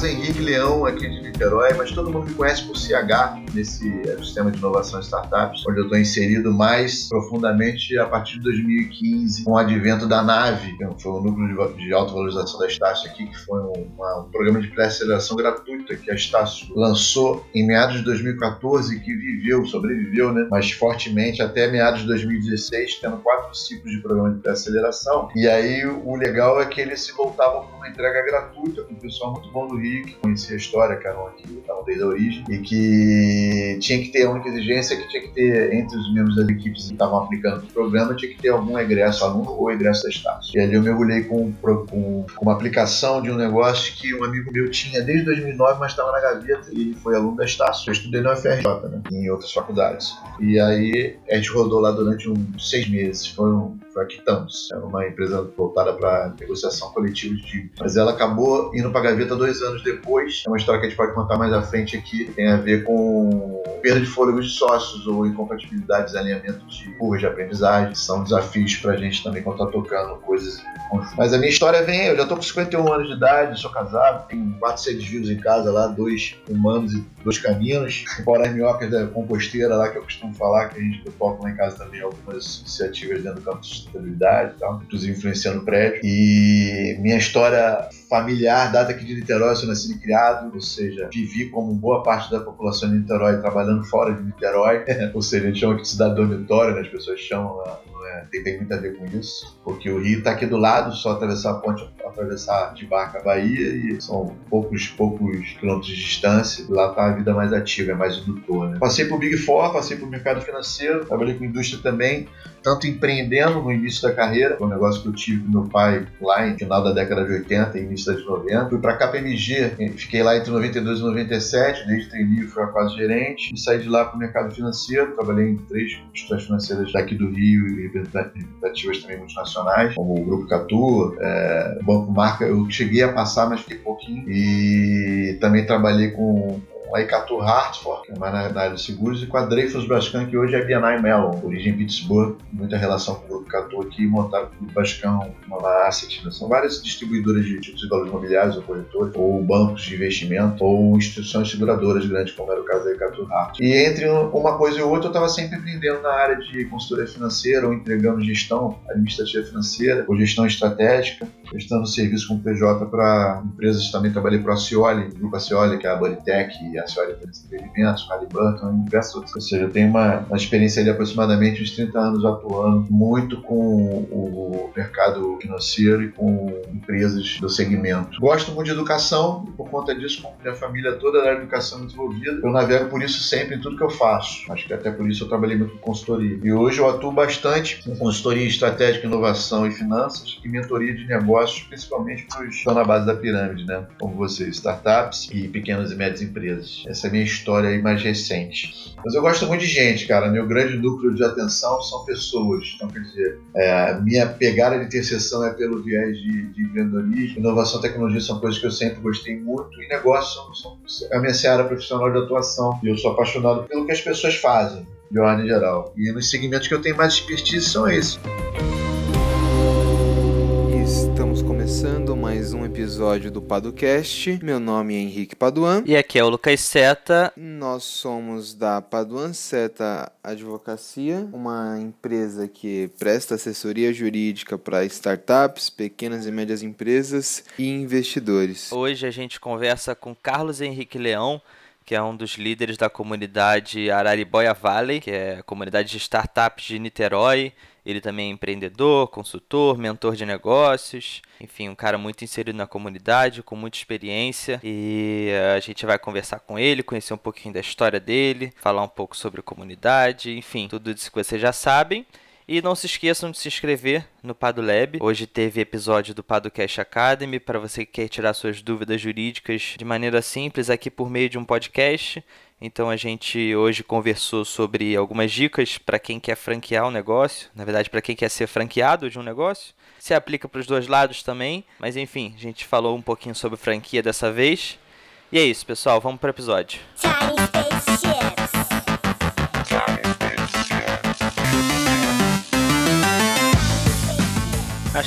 Carlos Henrique Leão, aqui de Niterói, mas todo mundo me conhece por CH, nesse sistema de inovação startups, onde eu estou inserido mais profundamente a partir de 2015, com o advento da NAVE, que foi o núcleo de, de autovalorização da Estácio aqui, que foi um, uma, um programa de pré-aceleração gratuita que a Estácio lançou em meados de 2014 e que viveu, sobreviveu, né, mas fortemente até meados de 2016, tendo quatro ciclos de programa de pré-aceleração. E aí o legal é que eles se voltavam para uma entrega gratuita com um pessoal muito bom do Rio, que conhecia a história, que eram aqui, estavam desde a origem, e que tinha que ter a única exigência que tinha que ter entre os membros das equipes que estavam aplicando o programa, tinha que ter algum egresso aluno ou egresso da Estácio. E ali eu mergulhei com, com, com, uma aplicação de um negócio que um amigo meu tinha desde 2009, mas estava na gaveta e ele foi aluno da Estácio. Eu estudei na UFRJ, né, em outras faculdades. E aí a gente rodou lá durante uns seis meses. Foi um, foi a Quitamos. Era uma empresa voltada para negociação coletiva de dívidas. Mas ela acabou indo para a gaveta dois anos depois. É uma história que a gente pode contar mais à frente aqui. Tem a ver com perda de fôlego de sócios ou incompatibilidades, alinhamento de curvas de aprendizagem. São desafios para a gente também quando está tocando coisas mas a minha história vem, eu já tô com 51 anos de idade, sou casado, tenho quatro seres vivos em casa lá, dois humanos e dois caninos, fora as minhocas da composteira lá que eu costumo falar, que a gente toca lá em casa também algumas iniciativas dentro do campo de sustentabilidade e tal, inclusive influenciando o prédio. E minha história familiar data aqui de Niterói, eu sou nascido e criado, ou seja, vivi como boa parte da população de Niterói trabalhando fora de Niterói, ou seja, a gente chama de cidade dormitória, né? as pessoas chamam lá tem, tem, muito a ver com isso, porque o Rio está aqui do lado, só atravessar a ponte, atravessar de barca a Bahia e são poucos, poucos quilômetros de distância. Lá está a vida mais ativa, é mais indutor. Né? Passei por Big Four, passei por mercado financeiro, trabalhei com indústria também, tanto empreendendo no início da carreira, um negócio que eu tive com meu pai lá em final da década de 80 e início de 90. Fui para a KPMG, fiquei lá entre 92 e 97, desde trainee fui a quase gerente. E saí de lá para o mercado financeiro, trabalhei em três instituições financeiras daqui do Rio e representativas também multinacionais, como o Grupo Catu, é, Banco Marca, eu cheguei a passar, mas fiquei pouquinho, e também trabalhei com com Icatu Hartford, que é mais na, na área de seguros, e com a Dreyfus Brascan, que hoje é BNI Mellon, origem Pittsburgh, muita relação com o Grupo Catu aqui, montado pelo Brascan, uma Asset. Né? São várias distribuidoras de títulos de valores imobiliários ou corretores, ou bancos de investimento, ou instituições seguradoras grandes, como era o caso da Icatu Hartford. E entre uma coisa e outra, eu estava sempre aprendendo na área de consultoria financeira, ou entregando gestão administrativa financeira, ou gestão estratégica, prestando serviço com PJ para empresas, também trabalhei para a Cioli, Grupo Cioli, que é a Bodytech e a Cioli Entretenimento, Halliburton e diversos outros. Ou seja, eu tenho uma, uma experiência de aproximadamente uns 30 anos atuando muito com o mercado financeiro e com empresas do segmento. Gosto muito de educação e por conta disso, como minha família toda da educação desenvolvida, eu navego por isso sempre em tudo que eu faço. Acho que até por isso eu trabalhei muito com consultoria. E hoje eu atuo bastante com consultoria estratégica, inovação e finanças e mentoria de negócios negócios, principalmente para os que estão na base da pirâmide, né? Como vocês, startups e pequenas e médias empresas. Essa é a minha história aí mais recente. Mas eu gosto muito de gente, cara. Meu grande núcleo de atenção são pessoas. Então, quer dizer, é, minha pegada de interseção é pelo viés de, de empreendedorismo. Inovação e tecnologia são coisas que eu sempre gostei muito. E negócios são, são a minha seara profissional de atuação. E eu sou apaixonado pelo que as pessoas fazem, de ordem geral. E nos segmentos que eu tenho mais expertise são esses. Episódio do Paducast. Meu nome é Henrique Paduan. E aqui é o Lucas Seta. Nós somos da Paduan Seta Advocacia, uma empresa que presta assessoria jurídica para startups, pequenas e médias empresas e investidores. Hoje a gente conversa com Carlos Henrique Leão que é um dos líderes da comunidade Araribóia Valley, que é a comunidade de startups de Niterói. Ele também é empreendedor, consultor, mentor de negócios, enfim, um cara muito inserido na comunidade, com muita experiência. E a gente vai conversar com ele, conhecer um pouquinho da história dele, falar um pouco sobre comunidade, enfim, tudo isso que vocês já sabem. E não se esqueçam de se inscrever no PadoLab. Hoje teve episódio do PadoCast Academy para você que quer tirar suas dúvidas jurídicas de maneira simples aqui por meio de um podcast. Então a gente hoje conversou sobre algumas dicas para quem quer franquear um negócio, na verdade para quem quer ser franqueado de um negócio. Se aplica para os dois lados também, mas enfim, a gente falou um pouquinho sobre franquia dessa vez. E é isso, pessoal, vamos para o episódio.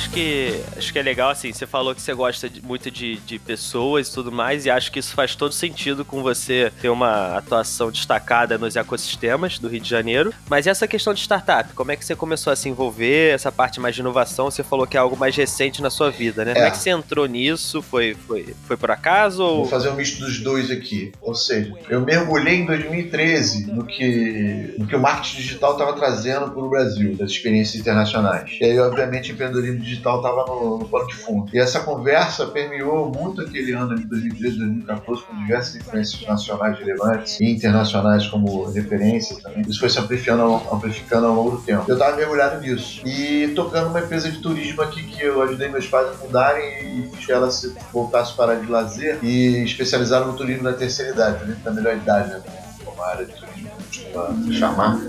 Acho que acho que é legal, assim, você falou que você gosta de, muito de, de pessoas e tudo mais, e acho que isso faz todo sentido com você ter uma atuação destacada nos ecossistemas do Rio de Janeiro. Mas essa questão de startup, como é que você começou a se envolver, essa parte mais de inovação, você falou que é algo mais recente na sua vida, né? É. Como é que você entrou nisso? Foi, foi, foi por acaso? Ou... Vou fazer um misto dos dois aqui. Ou seja, eu mergulhei em 2013 no que, no que o marketing digital estava trazendo para o Brasil, das experiências internacionais. E aí, obviamente, empreendedorismo digital estava no, no plano de fundo. E essa conversa permeou muito aquele ano de 2013, 2014, com diversas influências nacionais relevantes e internacionais como referência também. Isso foi se amplificando, amplificando ao longo do tempo. Eu estava mergulhado nisso. E tocando uma empresa de turismo aqui que eu ajudei meus pais a fundarem e fiz ela se voltasse para de lazer e especializaram no turismo da terceira idade, né? da melhor idade, né? como a área de turismo costuma chamar.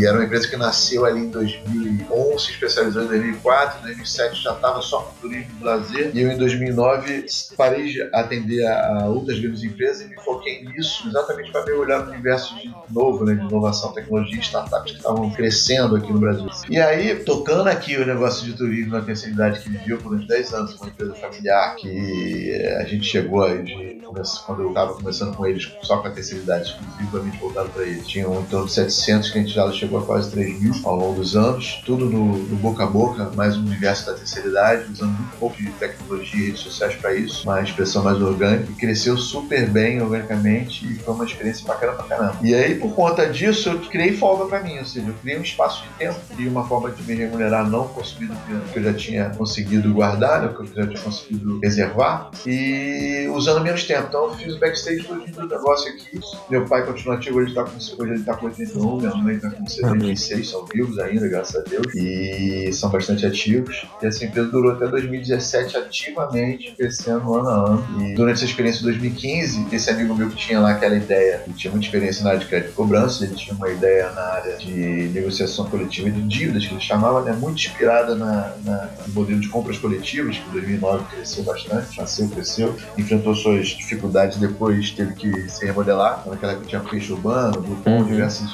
E era uma empresa que nasceu ali em 2011, se especializou em 2004, em 2007 já estava só com turismo e lazer. E eu em 2009 parei de atender a, outras grandes empresas e me foquei nisso exatamente para mergulhar no universo de novo, né, de inovação, tecnologia e startups que estavam crescendo aqui no Brasil. E aí, tocando aqui o negócio de turismo na terceira idade que viveu por uns 10 anos, uma empresa familiar que a gente chegou a de, quando eu estava começando com eles só com a terceira idade, exclusivamente voltado para eles. Tinham em torno de 700 que a gente já chegou a quase 3 mil ao longo dos anos, tudo no, no boca a boca, mais um universo da terceira idade, usando muito pouco de tecnologia e redes sociais para isso, uma expressão mais orgânica, e cresceu super bem organicamente e foi uma experiência bacana pra caramba. E aí, por conta disso, eu criei folga para mim, ou seja, eu criei um espaço de tempo e uma forma de me remunerar não consumindo que eu já tinha conseguido guardar, né, que eu já tinha conseguido reservar, e usando menos tempo. Então, eu fiz o backstage do negócio aqui. Meu pai continua ativo, hoje ele tá com, hoje ele tá com 81, minha mãe tá com 76, são vivos ainda, graças a Deus, e são bastante ativos. E essa empresa durou até 2017 ativamente, crescendo ano a ano. E durante essa experiência de 2015, esse amigo meu que tinha lá aquela ideia, ele tinha muita experiência na área de crédito e cobrança, ele tinha uma ideia na área de negociação coletiva e de dívidas, que ele chamava, né, muito inspirada na, na, no modelo de compras coletivas, que em 2009 cresceu bastante, nasceu, cresceu, enfrentou suas dificuldades depois, teve que se remodelar. Naquela época tinha peixe urbano, Groupon, uhum. diversas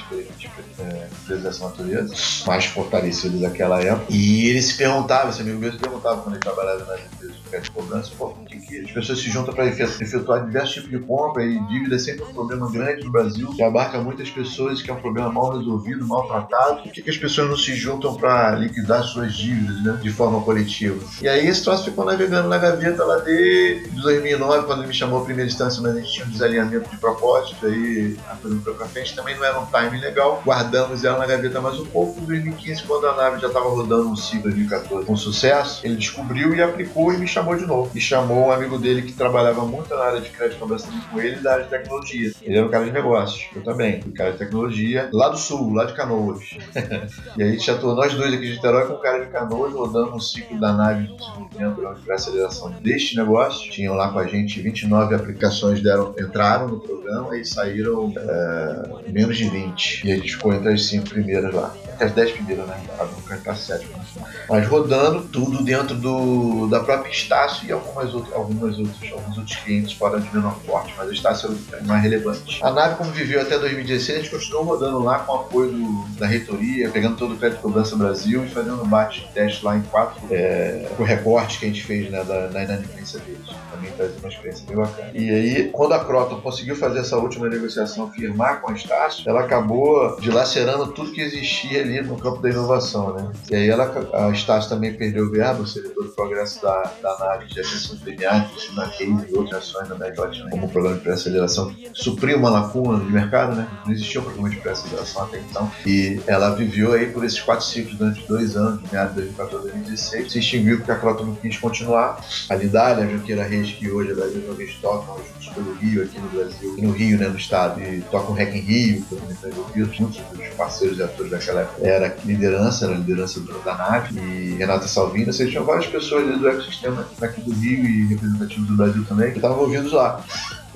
é, empresas dessa natureza, mais fortalecidas daquela época. E ele se perguntava, esse amigo meu se perguntava quando ele trabalhava nas empresas de cobrança, pô, que, as pessoas se juntam para efetuar diversos tipos de compra e dívida é sempre um problema grande no Brasil, que abarca muitas pessoas, que é um problema mal resolvido, mal tratado. Por que, que as pessoas não se juntam para liquidar suas dívidas né, de forma coletiva? E aí esse troço ficou navegando na gaveta lá desde 2009, quando ele me chamou a primeira instância, mas a gente tinha um desalinhamento de propósito, aí a coisa foi pra frente, também não era um time legal. Guardamos ela na gaveta mais um pouco. Em 2015, quando a nave já estava rodando um ciclo de 2014 com sucesso, ele descobriu e aplicou e me chamou de novo. E chamou um amigo dele que trabalhava muito na área de crédito conversando com ele da área de tecnologia. Ele era um cara de negócios, eu também. Um cara de tecnologia lá do sul, lá de Canoas. e a gente atuou nós dois aqui de Niterói com o cara de Canoas rodando um ciclo da nave de desenvolvimento para aceleração deste negócio. Tinham lá com a gente 29 aplicações deram, entraram no programa e saíram é, menos de 20. E a gente ficou entre as cinco primeiras lá. Entre as 10 primeiras, né? A nunca tá sétima. Mas rodando tudo dentro do, da própria Estácio e algumas, outras, algumas outros, alguns outros clientes fora de menor porte, mas a Estácio é mais relevante. A nave, como viveu até 2016, a gente continuou rodando lá com apoio do, da reitoria, pegando todo o crédito cobrança Brasil e fazendo um bate teste lá em quatro, é, o recorte que a gente fez né, da, da inadimplência deles. Também traz uma experiência bem bacana. E aí, quando a Croton conseguiu fazer essa última negociação, firmar com a Estácio, ela acabou dilacerando tudo que existia ali no campo da inovação, né? E aí ela, a Estácio também perdeu verba, ou seja, todo o progresso da, da nave de atenção premiada, na case e outras ações da América Latina, como o programa de pré-aceleração, supriu uma lacuna de mercado, né? Não existia um programa de pré-aceleração até então. E ela viveu aí por esses quatro ciclos durante dois anos, de meados de 2014 a 2016. Se extinguiu porque a Croton quis continuar. A Lidália, a Junqueira Reis, que hoje é da Eles tocam juntos pelo Rio, aqui no Brasil, e no Rio, né, no estado, e tocam Rec em Rio, também está envolvido, muitos dos parceiros e atores daquela época era liderança, era liderança da e Renata Salvina, seja, tinham várias pessoas do ecossistema aqui do Rio e representativos do Brasil também, que estavam envolvidos lá.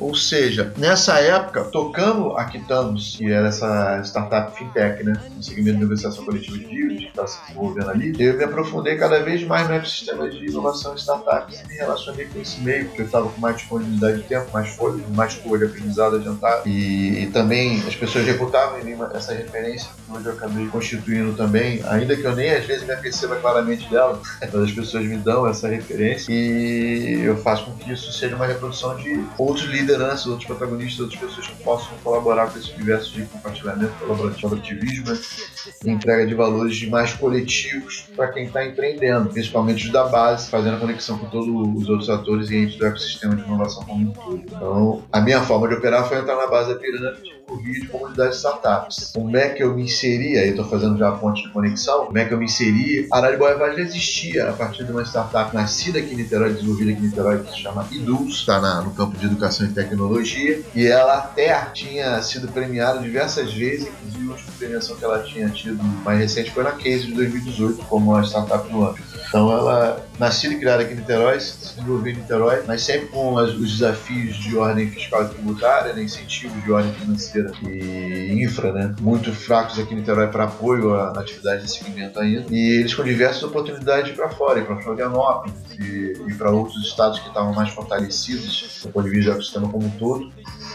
Ou seja, nessa época, tocando a Quitamos, que era essa startup fintech, né? No segmento de negociação coletiva de dívidas, que estava se desenvolvendo ali, eu me aprofundei cada vez mais no ecossistema de inovação de startups e me relacionei com esse meio, porque eu estava com mais disponibilidade de tempo, mais folha, mais folha aprendizado adiantado. E, e também as pessoas reputavam em mim essa referência, que hoje eu acabei constituindo também, ainda que eu nem às vezes me aperceba claramente dela, mas as pessoas me dão essa referência e eu faço com que isso seja uma reprodução de outros lideranças, outros protagonistas, outras pessoas que possam colaborar com esse universo de compartilhamento, colaborativismo e entrega de valores mais coletivos para quem está empreendendo, principalmente os da base, fazendo a conexão com todos os outros atores e entes do ecossistema de inovação como um todo. Então, a minha forma de operar foi entrar na base da pirâmide por via de comunidade de startups. Como é que eu me inseri, aí estou fazendo já a ponte de conexão, como é que eu me inseri? A Araribóia já existia a partir de uma startup nascida aqui em Niterói, desenvolvida aqui em Niterói, que se chama IDUS, está no campo de educação e tecnologia, e ela até tinha sido premiada diversas vezes, inclusive a última premiação que ela tinha tido mais recente foi na Case de 2018, como a startup do ano. Então ela nascida e criada aqui em Niterói, se desenvolveu em Niterói, mas sempre com as, os desafios de ordem fiscal e tributária, né, incentivos de ordem financeira e infra, né, muito fracos aqui em Niterói para apoio à atividade de segmento ainda. E eles com diversas oportunidades para fora, para Florianópolis e, e para outros estados que estavam mais fortalecidos do ponto de vista do sistema como um todo.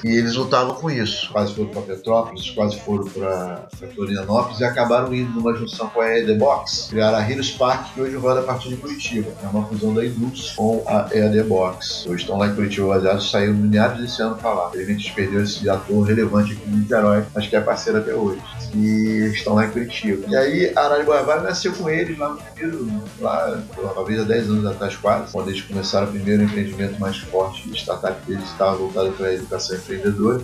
E eles lutavam com isso. Quase foram para Petrópolis, quase foram para Florianópolis e acabaram indo numa junção com a ED Box. Criaram a Heroes Park, que hoje roda a partir de Curitiba. É uma fusão da Indus com a EAD Box. Hoje estão lá em Curitiba baseados, saíram no meados desse ano para lá. Felizmente a perdeu esse ator relevante aqui em Niterói, mas que é parceiro até hoje. E estão lá em Curitiba. E aí a Vale nasceu com eles lá no primeiro, lá, talvez há 10 anos atrás quase, quando eles começaram o primeiro empreendimento mais forte de startup deles, estava voltado para a educação empreendedora.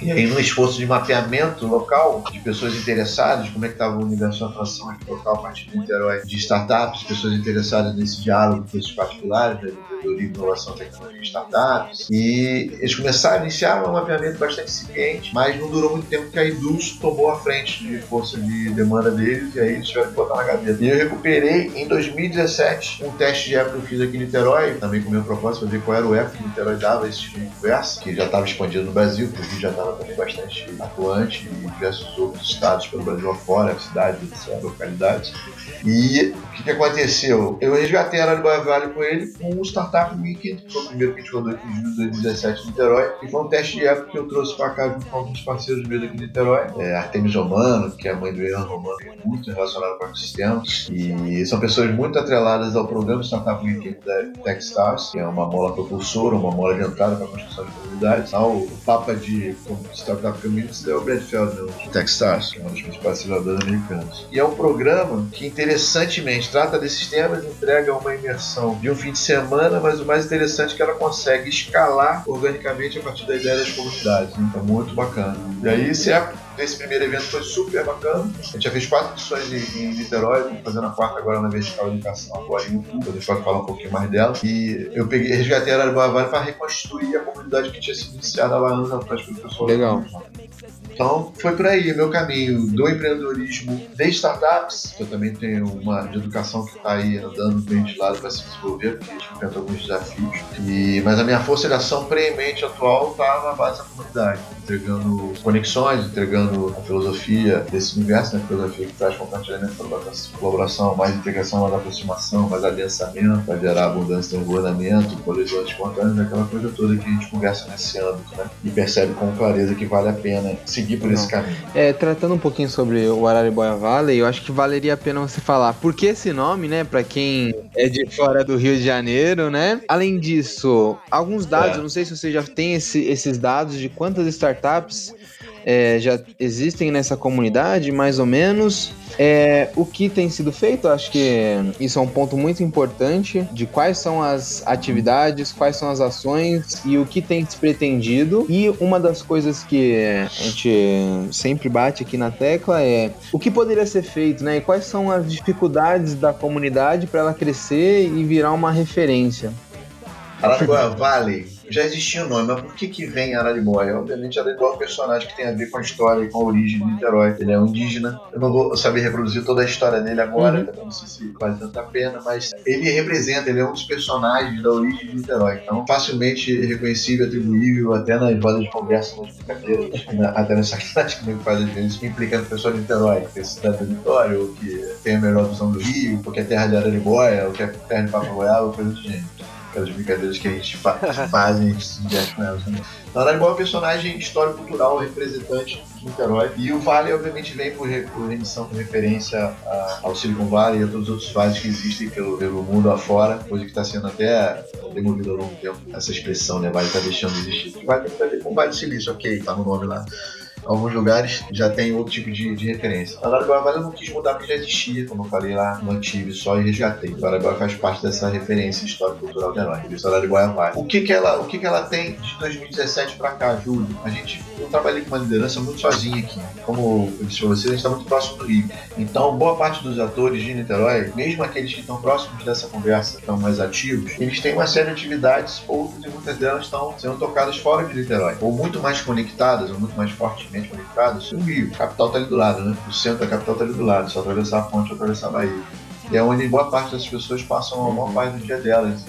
E aí, no esforço de mapeamento local, de pessoas interessadas, como é que estava o universo de atuação aqui local a partir de Niterói, de startups, pessoas interessadas nesse diálogo com esses particulares, né, de inovação, tecnologia e startups. E eles começaram, iniciaram um mapeamento bastante incipiente, mas não durou muito tempo que a Idus tomou a frente de força de demanda deles e aí eles tiveram que botar na gaveta. E eu recuperei em 2017 um teste de época que eu fiz aqui em Niterói, também com o meu propósito, para ver qual era o época que Niterói dava esse tipo de conversa, que já estava expandido no Brasil, porque já estava também bastante atuante e diversos outros estados pelo Brasil afora, cidades, localidades. E o que, que aconteceu? Eu resgatei a Araraquara Vale com ele com o Startup Weekend, que foi o primeiro que a gente rodou aqui em julho de 2017 em Niterói, e foi um teste de época que eu trouxe para cá junto com alguns parceiros meus aqui em Niterói, é, Artemis Romano, que é a mãe do Ian Romano, muito relacionado com o ecossistema, e são pessoas muito atreladas ao programa Startup Weekend da Techstars, que é uma mola propulsora, uma mola de entrada para a construção de comunidades. O Papa de Startup Communities é o Brad Feldman, Techstars, que é uma das principais aceleradoras americanas. E é um programa que, interessantemente, trata desses temas, entrega uma imersão de um fim de semana, mas o mais interessante é que ela consegue escalar organicamente a partir da ideia das comunidades. Né? É muito bacana. E aí, esse, é, esse primeiro evento foi super bacana. A gente já fez quatro edições em, em Niterói, estamos fazendo a quarta agora na Vertical Educação, agora em YouTube. A gente pode falar um pouquinho mais dela. E eu peguei, resgatei a Vale para reconstruir a comunidade que tinha sido iniciada lá anos atrás pelo pessoal. Legal. Então, foi por aí o meu caminho do empreendedorismo de startups, que eu também tenho uma de educação que está aí andando bem de lado para se desenvolver, porque a gente enfrenta alguns desafios. E, mas a minha força de ação premente atual está na base da comunidade, entregando conexões, entregando a filosofia desse universo, né? a filosofia que traz compartilhamento, colaboração, mais integração, mais aproximação, mais aliançamento, para gerar abundância de governamento, colisões espontâneas, aquela coisa toda que a gente conversa nesse âmbito, né? E percebe com clareza que vale a pena seguir por esse caminho. É, tratando um pouquinho sobre o Araraquara Valley, eu acho que valeria a pena você falar por que esse nome, né, para quem é de fora do Rio de Janeiro, né? Além disso, alguns dados, É. eu não sei se você já tem esse- esses dados de quantas startups é, já existem nessa comunidade, mais ou menos. É, o que tem sido feito, acho que isso é um ponto muito importante de quais são as atividades, quais são as ações e o que tem se pretendido. E uma das coisas que a gente sempre bate aqui na tecla é o que poderia ser feito, né? E quais são as dificuldades da comunidade para ela crescer e virar uma referência. Araraquara Valley já existia o nome, mas por que que vem Araribóia? Obviamente Araribóia é um personagem que tem a ver com a história e com a origem de Niterói. Ele é um indígena. Eu não vou saber reproduzir toda a história dele agora, uhum. não sei se vale tanta pena, mas ele representa, ele é um dos personagens da origem de Niterói. Então, facilmente reconhecível, atribuível, até nas rodas de conversa, nas brincadeiras, até nessa sacanagem que faz às vezes, implicando pessoa de Niterói, que é cidade do Vitória, ou que tem a melhor visão do Rio, ou que é terra de Araribóia, ou que é terra de ou coisa do gênero aquelas brincadeiras que a gente fa faz, a gente se diverte com elas também. Então, é um personagem histórico-cultural, representante de Niterói. E o Vale, obviamente, vem por, por remissão, por referência a, ao Silicon Valley e a todos os outros vales que existem pelo, pelo mundo afora, coisa que está sendo até demolida ao longo do tempo. Essa expressão, né? Vale está deixando de existir. Vale tem a ver com Vale Silício, ok, tá no nome lá alguns lugares já tem outro tipo de, de referência. A Araguaia eu não quis mudar porque já existia, como eu falei lá, mantive só e resgatei. A Araguaia faz parte dessa referência histórico-cultural de herói. Por isso a Araguaia vai. O que que ela, o que que ela tem de 2017 para cá, Júlio? A gente, eu trabalhei com uma liderança muito sozinha aqui. Como eu disse pra vocês, a gente está muito próximo do Rio. Então, boa parte dos atores de Niterói, mesmo aqueles que estão próximos dessa conversa, estão mais ativos, eles têm uma série de atividades, outras e muitas delas estão sendo tocadas fora de Niterói. Ou muito mais conectadas, ou muito mais fortemente facilmente conectados, o Rio. A capital está ali do lado, né? O centro da capital está ali do lado, só atravessar a ponte ou atravessar a Bahia. E é onde boa parte das pessoas passam a maior parte do dia delas.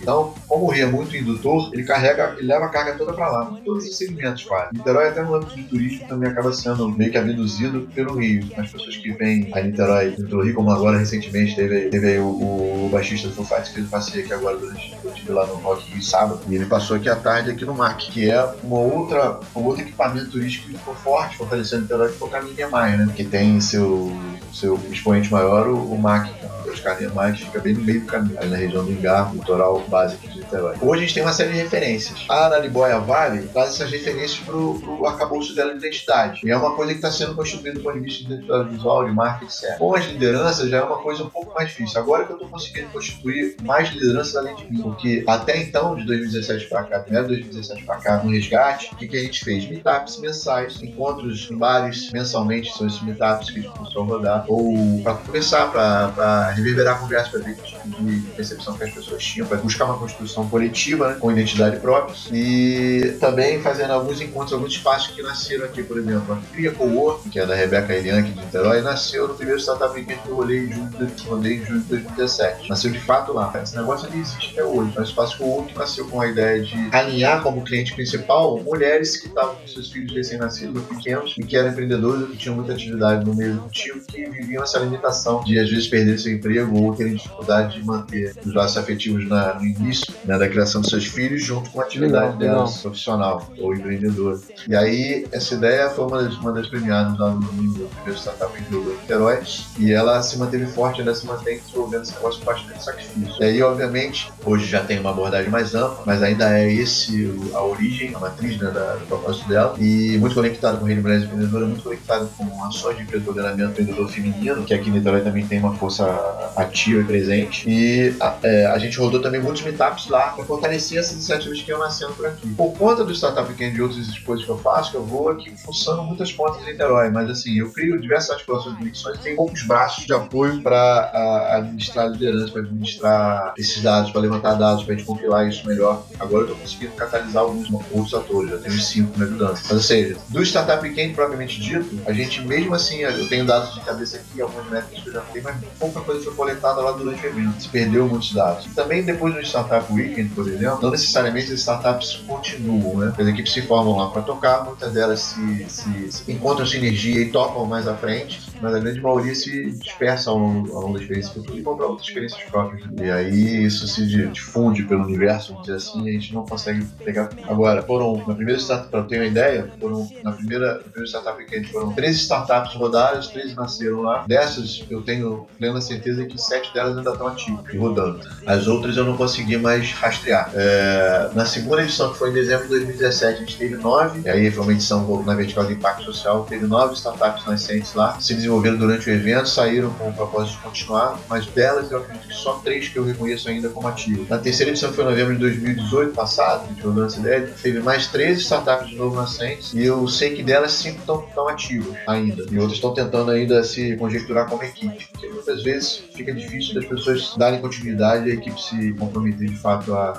Então, como o rio é muito indutor, ele carrega, ele leva a carga toda para lá, todos os segmentos quase. Niterói, até no âmbito do turismo, também acaba sendo meio que abduzido pelo rio. As pessoas que vêm a Niterói pelo rio, como agora recentemente teve, teve aí o, o, baixista do Foo Fighters que ele passeia aqui agora durante eu tive lá no Rock Rio sábado, e ele passou aqui à tarde aqui no MAC, que é uma outra, um outro equipamento turístico que ficou forte, fortalecendo Niterói, que foi o Caminho Maia, né? Que tem seu, seu expoente maior, o, o MAC, os Carlinhos mais fica bem no meio do caminho, ali na região do Engar, litoral básico de Hoje a gente tem uma série de referências. A Araribóia Vale traz essas referências pro, pro arcabouço dela de identidade. E é uma coisa que está sendo construída do ponto de vista de identidade visual, de marca, etc. Com as lideranças já é uma coisa um pouco mais difícil. Agora que eu estou conseguindo constituir mais lideranças além de mim, porque até então, de 2017 para cá, primeiro 2017 para cá, no resgate, o que, que a gente fez? Meetups mensais, encontros em bares mensalmente, são esses meetups que a gente começou a rodar, ou para começar, para reverberar a conversa, para ver que tipo de percepção que as pessoas tinham, para buscar uma construção coletiva, né, com identidade própria. E também fazendo alguns encontros, alguns espaços que nasceram aqui, por exemplo, a Cria Co-work, que é da Rebeca Elian, aqui de Niterói, nasceu no primeiro Startup Weekend que eu rolei em junho, de 2017. Nasceu de fato lá. Esse negócio ali existe até hoje. Um espaço que nasceu com a ideia de alinhar como cliente principal mulheres que estavam com seus filhos recém-nascidos, pequenos, e que eram empreendedoras, que tinham muita atividade no meio executivo, que viviam essa limitação de às vezes perder seu emprego ou terem dificuldade de manter os laços afetivos na, no início né, da criação dos seus filhos, junto com a atividade legal, legal. profissional ou empreendedora. E aí, essa ideia foi uma das, uma das premiadas lá no primeiro Startup Empreendedor Niterói, e ela se manteve forte, ainda se mantém desenvolvendo esse negócio bastante sacrifício. E aí, obviamente, hoje já tem uma abordagem mais ampla, mas ainda é esse a origem, a matriz né, da, do propósito dela, e muito conectado com Rede Mulheres Empreendedoras, muito conectado com ações de empreendedoramento empreendedor feminino, que aqui em Niterói também tem uma força ativa e presente. E a, é, a gente rodou também muitos meetups lá para fortalecer essas iniciativas que iam nascendo por aqui. Por conta do Startup Weekend e de outras coisas que eu faço, que eu vou aqui funcionando muitas pontas em Niterói, mas assim, eu crio diversas articulações de conexões tenho poucos braços de apoio para administrar liderança, para administrar esses dados, para levantar dados, para a gente compilar isso melhor. Agora eu estou conseguindo catalisar alguns outros atores, já tenho cinco me ajudando. Mas, ou seja, do Startup Weekend propriamente dito, a gente mesmo assim, eu tenho dados de cabeça aqui, algumas métricas que eu já tenho, mas pouca coisa foi coletada lá durante o evento. Se perdeu muitos dados. Também depois do Startup Weekend, por exemplo, não necessariamente as startups continuam, né? As equipes se formam lá para tocar, muitas delas se, se, se, encontram sinergia e tocam mais à frente, mas a grande maioria se dispersa ao longo, da experiência futura e compra outras experiências próprias. E aí isso se difunde pelo universo, vamos dizer assim, e a gente não consegue pegar. Agora, foram, na primeira startup, para ter uma ideia, foram, na primeira, na primeira startup Weekend foram três startups rodadas, três nasceram lá. Dessas, eu tenho plena certeza que sete delas ainda estão ativas e rodando. As outras eu não consegui mais rastrear. É, na segunda edição, que foi em dezembro de 2017, a gente teve nove, e aí foi uma edição na vertical de impacto social, teve nove startups nascentes lá, se durante o evento saíram com o propósito de continuar, mas delas eu acredito que só três que eu reconheço ainda como ativas. Na terceira edição, que foi em novembro de 2018, passado, rodou essa ideia, teve mais 13 startups de novo nascentes e eu sei que delas cinco estão ativas ainda e outras estão tentando ainda se conjecturar como equipe, porque muitas vezes fica difícil das pessoas darem continuidade e a equipe se comprometer de fato a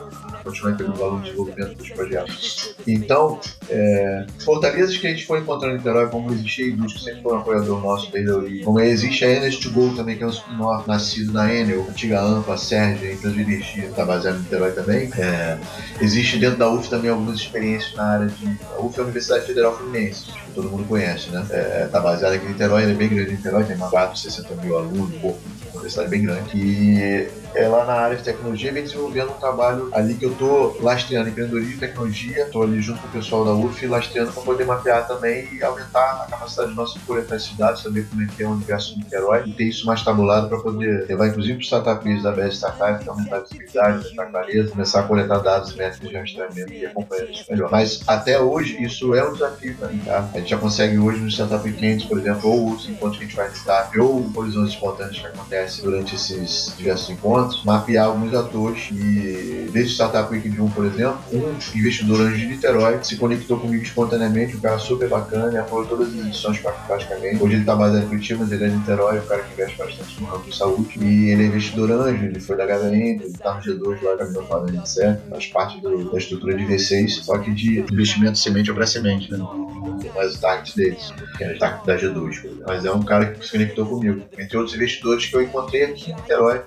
continuar entregando valor no desenvolvimento dos projetos. Então, é, fortalezas que a gente foi encontrando em Niterói, como existe a que sempre foi um apoiador nosso desde a origem, como existe a Energy Go também, que é um spin-off nascido na Enel, antiga AMPA, Sérgio, empresa de energia, está baseada em Niterói também. É, existe dentro da UF também algumas experiências na área de. A UF é a Universidade Federal Fluminense, que todo mundo conhece, né? Está é, tá baseada aqui em Niterói, ela é bem grande em Niterói, tem mais 4, 60 mil alunos, pouco, uma universidade bem grande. E ela na área de tecnologia vem desenvolvendo um trabalho ali que eu estou lastreando empreendedorismo e tecnologia, estou ali junto com o pessoal da UF lastreando para poder mapear também e aumentar a capacidade nossa coletar esses dados, saber como é que é o universo do Niterói e ter isso mais tabulado para poder levar inclusive para os startups da BS Startup, aumentar a visibilidade, aumentar a clareza, começar a coletar dados métricas de rastreamento e acompanhar isso melhor. Mas até hoje isso é um desafio para mim, tá? A gente já consegue hoje no Startup Weekends, por exemplo, ou os encontros que a gente vai visitar, ou horizontes espontâneos que acontecem durante esses diversos encontros, mapear alguns atores e desde o Startup Week de um, por exemplo, um investidor anjo de Niterói se conectou comigo espontaneamente, um cara super bacana, apoiou todas as edições praticamente. Hoje ele está baseado em Curitiba, mas ele é de Niterói, um cara que investe bastante no ramo de saúde. E ele é investidor anjo, ele foi da HVN, ele está no G2 lá, Gabriel falando, etc. Faz parte do, da estrutura de V6, só que de investimento semente para semente, né? mais o target deles, que é o target da G2. Mas é um cara que se conectou comigo, entre outros investidores que eu encontrei aqui em Niterói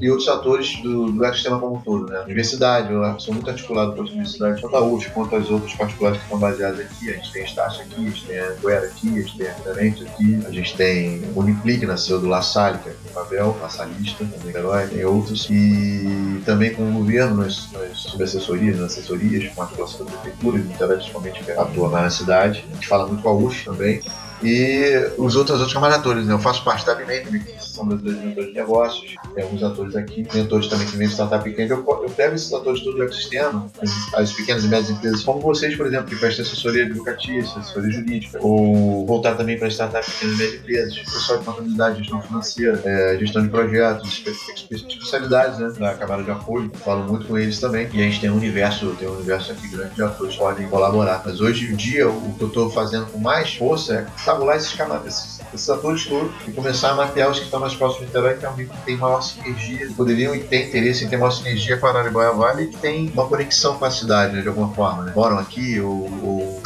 e outros atores do, do ecossistema como um todo. Né? Universidade, eu sou muito articulado com as universidades, tanto a UF quanto as outras particulares que estão baseadas aqui. A gente tem a Estácio aqui, a gente tem a Guerra aqui, a gente tem a Clarente aqui, a gente tem o Uniplic, que nasceu do La Salle, que é o Pavel, Lassalista, também herói, tem outros. E também com o governo, nas, nas nas assessorias, com a articulação da prefeitura, principalmente que atua mais na cidade. A gente fala muito com a UF também e os outros, outros atores, né? Eu faço parte da BNEM, também, que são brasileiros mentores de negócios, tem alguns atores aqui, mentores também que vêm de startup pequena. Eu, eu pego esses atores todo o ecossistema, as pequenas e médias empresas, como vocês, por exemplo, que prestam assessoria advocatícia, assessoria jurídica, ou voltar também para startup pequenas e médias empresas, pessoal de contabilidade, gestão financeira, é, gestão de projetos, especialidades né, da camada de apoio. Falo muito com eles também. E a gente tem um universo, tem um universo aqui grande de atores que podem colaborar. Mas hoje em dia, o que eu estou fazendo com mais força é tabular esses, esses, esses atores todos e começar a mapear os que estão mais próximos do Niterói, que é um que tem maior sinergia, poderiam e têm interesse em ter maior sinergia com a Araraibóia Vale e que tem uma conexão com a cidade, né, de alguma forma. Né? Moram aqui ou, ou,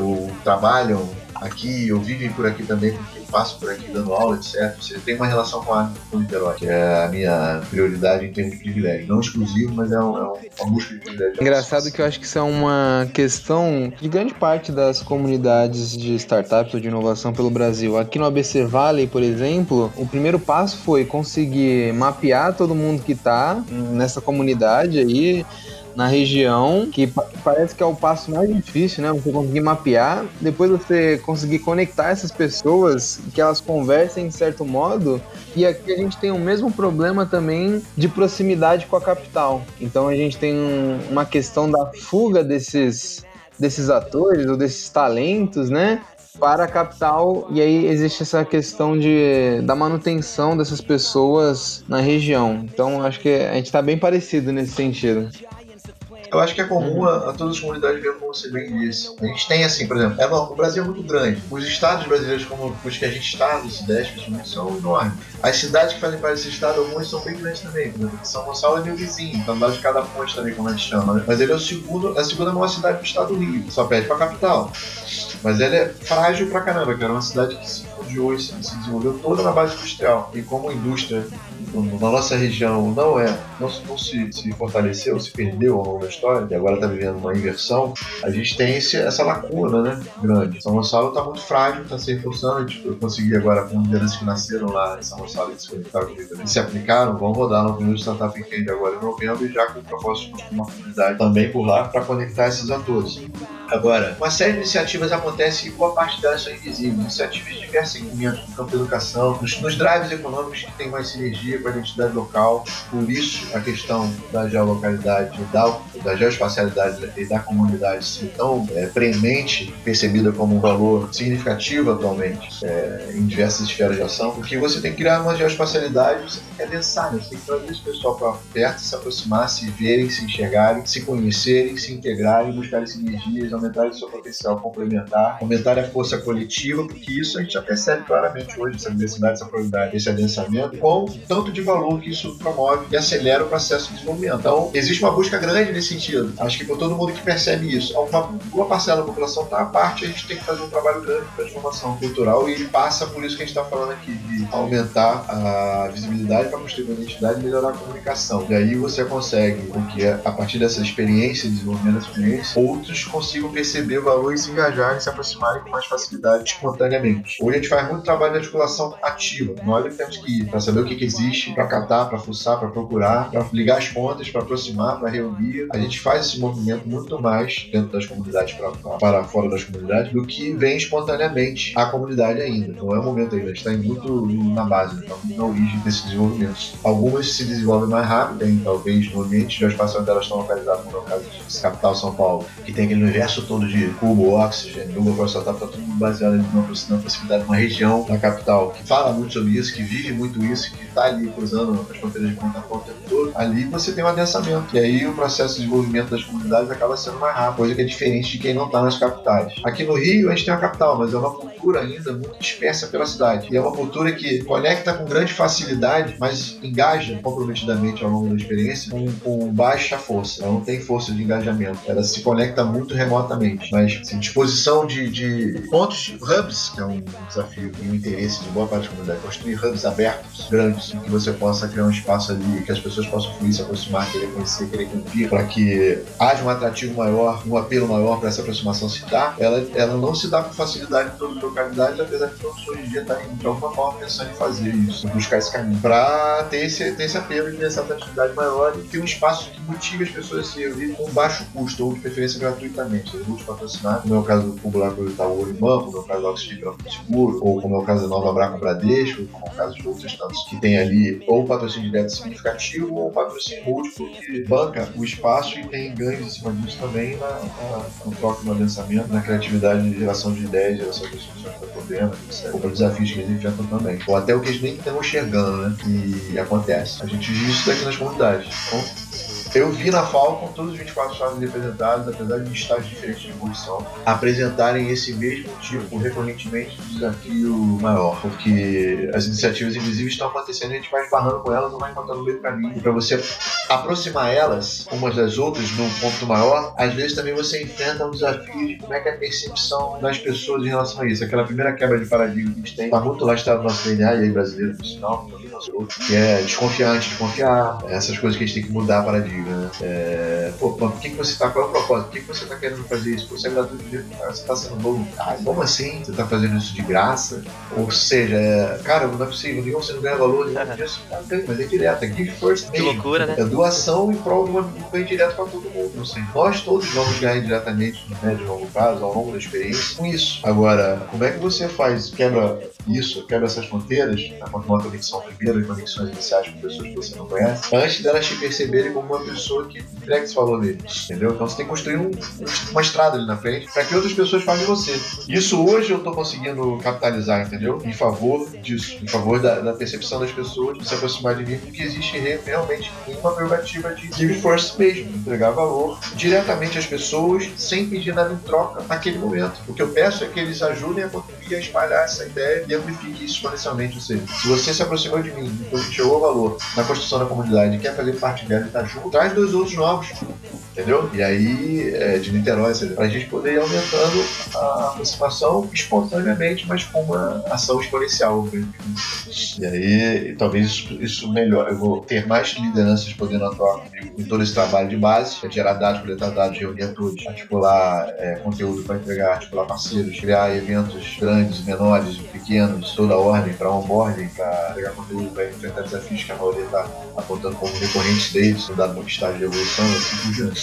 ou trabalham aqui ou vivem por aqui também, porque passo por aqui dando aula, etc. Você tem uma relação com a com Niterói, que é a minha prioridade em termos de privilégio. Não exclusivo, mas é, um, é uma busca de privilégio. Engraçado que eu acho que isso é uma questão de grande parte das comunidades de startups ou de inovação pelo Brasil. Aqui no ABC Valley, por exemplo, o primeiro passo foi conseguir mapear todo mundo que está nessa comunidade aí na região, que parece que é o passo mais difícil, né? Você conseguir mapear, depois você conseguir conectar essas pessoas, que elas conversem de certo modo. E aqui a gente tem o mesmo problema também de proximidade com a capital. Então a gente tem um, uma questão da fuga desses desses atores ou desses talentos, né? para a capital e aí existe essa questão de da manutenção dessas pessoas na região. Então acho que a gente está bem parecido nesse sentido. Eu acho que é comum uhum. a, a, todas as comunidades ver como você bem disse. A gente tem assim, por exemplo, é, o Brasil é muito grande. Os estados brasileiros, como os que a gente está, no Sudeste, principalmente, são enormes. As cidades que fazem parte desse estado, algumas são bem grandes também. Por exemplo, São Gonçalo é meu vizinho, então lá de cada ponte também, como a gente chama. Né? Mas ele é o segundo, a segunda maior cidade do estado do Rio, só perde para a capital. Mas ele é frágil pra caramba, que era uma cidade que se fundiu e se desenvolveu toda na base industrial. E como a indústria na nossa região não é, não, não se, se, fortaleceu, se perdeu ao longo da história, e agora está vivendo uma inversão, a gente tem esse, essa lacuna né, grande. São Gonçalo está muito frágil, está se reforçando. Tipo, eu consegui agora com lideranças que nasceram lá em São Gonçalo e se conectaram se aplicaram, vão rodar no primeiro Startup Weekend agora em novembro e já com propósito de uma comunidade também por lá para conectar esses atores. Agora, uma série de iniciativas acontece e boa parte delas são invisíveis. Iniciativas de diversos segmentos, no campo da educação, nos, nos drives econômicos que têm mais sinergia com a identidade local. Por isso, a questão da geolocalidade, da, da geoespacialidade e da comunidade ser tão é, premente percebida como um valor significativo atualmente é, em diversas esferas de ação, porque você tem que criar uma geoespacialidade, você tem que adensar, né? você tem que trazer esse pessoal para perto, se aproximar, se verem, se enxergarem, se conhecerem, se integrarem, buscarem sinergias, aumentarem o seu potencial complementar, aumentar a força coletiva, porque isso a gente já percebe claramente hoje, essa diversidade, essa probabilidade, esse adensamento, o tanto de valor que isso promove e acelera o processo de desenvolvimento. Então, existe uma busca grande nesse sentido. Acho que por todo mundo que percebe isso, uma boa parcela da população está à parte, a gente tem que fazer um trabalho grande de transformação cultural e passa por isso que a gente está falando aqui, de aumentar a visibilidade para construir uma identidade e melhorar a comunicação. E aí você consegue, porque a partir dessa experiência, desenvolvimento dessa experiência, outros consigam perceber o valor e se engajarem, se aproximarem com mais facilidade, espontaneamente. Hoje a gente faz muito trabalho de articulação ativa. Não olha que temos que ir para saber o que, que existe, para catar, para fuçar, para procurar, para ligar as pontas, para aproximar, para reunir. A gente faz esse movimento muito mais dentro das comunidades para, fora das comunidades do que vem espontaneamente à comunidade ainda. Não é o momento ainda, a gente está muito na base, então, na origem desse desenvolvimento. Algumas se desenvolvem mais rápido, tem talvez no ambiente já espaço delas estão localizadas, como o caso de capital São Paulo, que tem aquele universo todo de cubo, oxigênio, Google Force está tudo baseado na proximidade de uma região da capital que fala muito sobre isso, que vive muito isso, que está ali cruzando as fronteiras de ponta a ponta o tempo todo. Ali você tem um adensamento. E aí o processo de desenvolvimento das comunidades acaba sendo mais rápido, coisa que é diferente de quem não está nas capitais. Aqui no Rio a gente tem uma capital, mas é uma cultura ainda muito dispersa pela cidade. E é uma cultura que conecta com grande facilidade, mas engaja comprometidamente ao longo da experiência com, com baixa força. Ela não tem força de engajamento. Ela se conecta muito remotamente. Mas assim, disposição de, de pontos, hubs, que é um desafio e um interesse de boa parte da comunidade, construir hubs abertos, grandes, em que você possa criar um espaço ali, que as pessoas possam fluir, se aproximar, querer conhecer, querer cumprir, para que haja um atrativo maior, um apelo maior para essa aproximação se dar, ela, ela não se dá com facilidade em todas as localidades, apesar de todos hoje em dia estarem de alguma forma pensando em fazer isso, buscar esse caminho, para ter esse, ter esse apelo e ter essa atratividade maior e ter um espaço que motive as pessoas a se com baixo custo, ou de preferência gratuitamente, seja patrocinar, como é o caso do Popular pelo Itaú Banco, como é o caso do Oxford pelo Seguro, ou como é o caso da Nova Braco Bradesco, como é o caso de outros tantos que tem ali ou patrocínio direto significativo ou patrocínio múltiplo que banca o espaço e tem ganhos em cima disso também na, na, no toque no lançamento, na criatividade de geração de ideias, geração de soluções para problemas, etc. Ou para desafios que eles enfrentam também. Ou até o que eles nem estão enxergando, né? E acontece. A gente vive isso daqui nas comunidades. Então, eu vi na Falcon todos os 24 estados representados, apesar de estágios diferentes de evolução, apresentarem esse mesmo tipo, recorrentemente, de desafio maior. Porque as iniciativas invisíveis estão acontecendo a gente vai esbarrando com elas ou vai encontrando meio caminho. E para você aproximar elas umas das outras num ponto maior, às vezes também você enfrenta um desafio de como é que é a percepção das pessoas em relação a isso. Aquela primeira quebra de paradigma que a gente tem, está muito está no nosso DNA, e aí brasileiro, por sinal, que é desconfiar antes de confiar, essas coisas que a gente tem que mudar paradigma. Né? É, pô, por que, que você está qual é o propósito? Por que, que você está querendo fazer isso? Você é gratuito de você está sendo voluntário. Como assim? Você está fazendo isso de graça? Ou seja, cara, não é possível, nenhum você não ganha valor nenhum disso. Não tem, mas é direto, é gift first. Que loucura, né? É doação em prol de um bem direto para todo mundo. Ou seja, nós todos vamos ganhar diretamente no médio e longo prazo, ao longo da experiência, com isso. Agora, como é que você faz? Quebra isso, quebra essas fronteiras, tá? uma conexão primeiro e conexões iniciais com pessoas que você não conhece, antes delas te perceberem como uma pessoa que entrega esse valor neles, entendeu? Então você tem que construir um, uma estrada ali na frente para que outras pessoas falem você. Isso hoje eu estou conseguindo capitalizar, entendeu? Em favor disso, em favor da, da, percepção das pessoas de se aproximar de mim, porque existe realmente uma prerrogativa de give first mesmo, entregar valor diretamente às pessoas sem pedir nada em troca naquele momento. O que eu peço é que eles ajudem a contribuir a espalhar essa ideia e amplifique isso exponencialmente. Ou seja, se você se aproximou de mim, depois chegou o valor na construção da comunidade e quer fazer parte dela e tá junto, traz dois outros novos entendeu? E aí, é, de Niterói, para a gente poder ir aumentando a aproximação espontaneamente, mas com uma ação exponencial. Né? E aí, talvez isso, isso melhor. Eu vou ter mais lideranças podendo atuar comigo em todo esse trabalho de base, é gerar dados, coletar dados, reunir a todos, articular é, conteúdo para entregar, articular parceiros, criar eventos grandes, menores, pequenos, toda a ordem para onboarding, para entregar conteúdo, para enfrentar desafios que a maioria está apontando como recorrentes deles, dado estágio de evolução, assim por diante.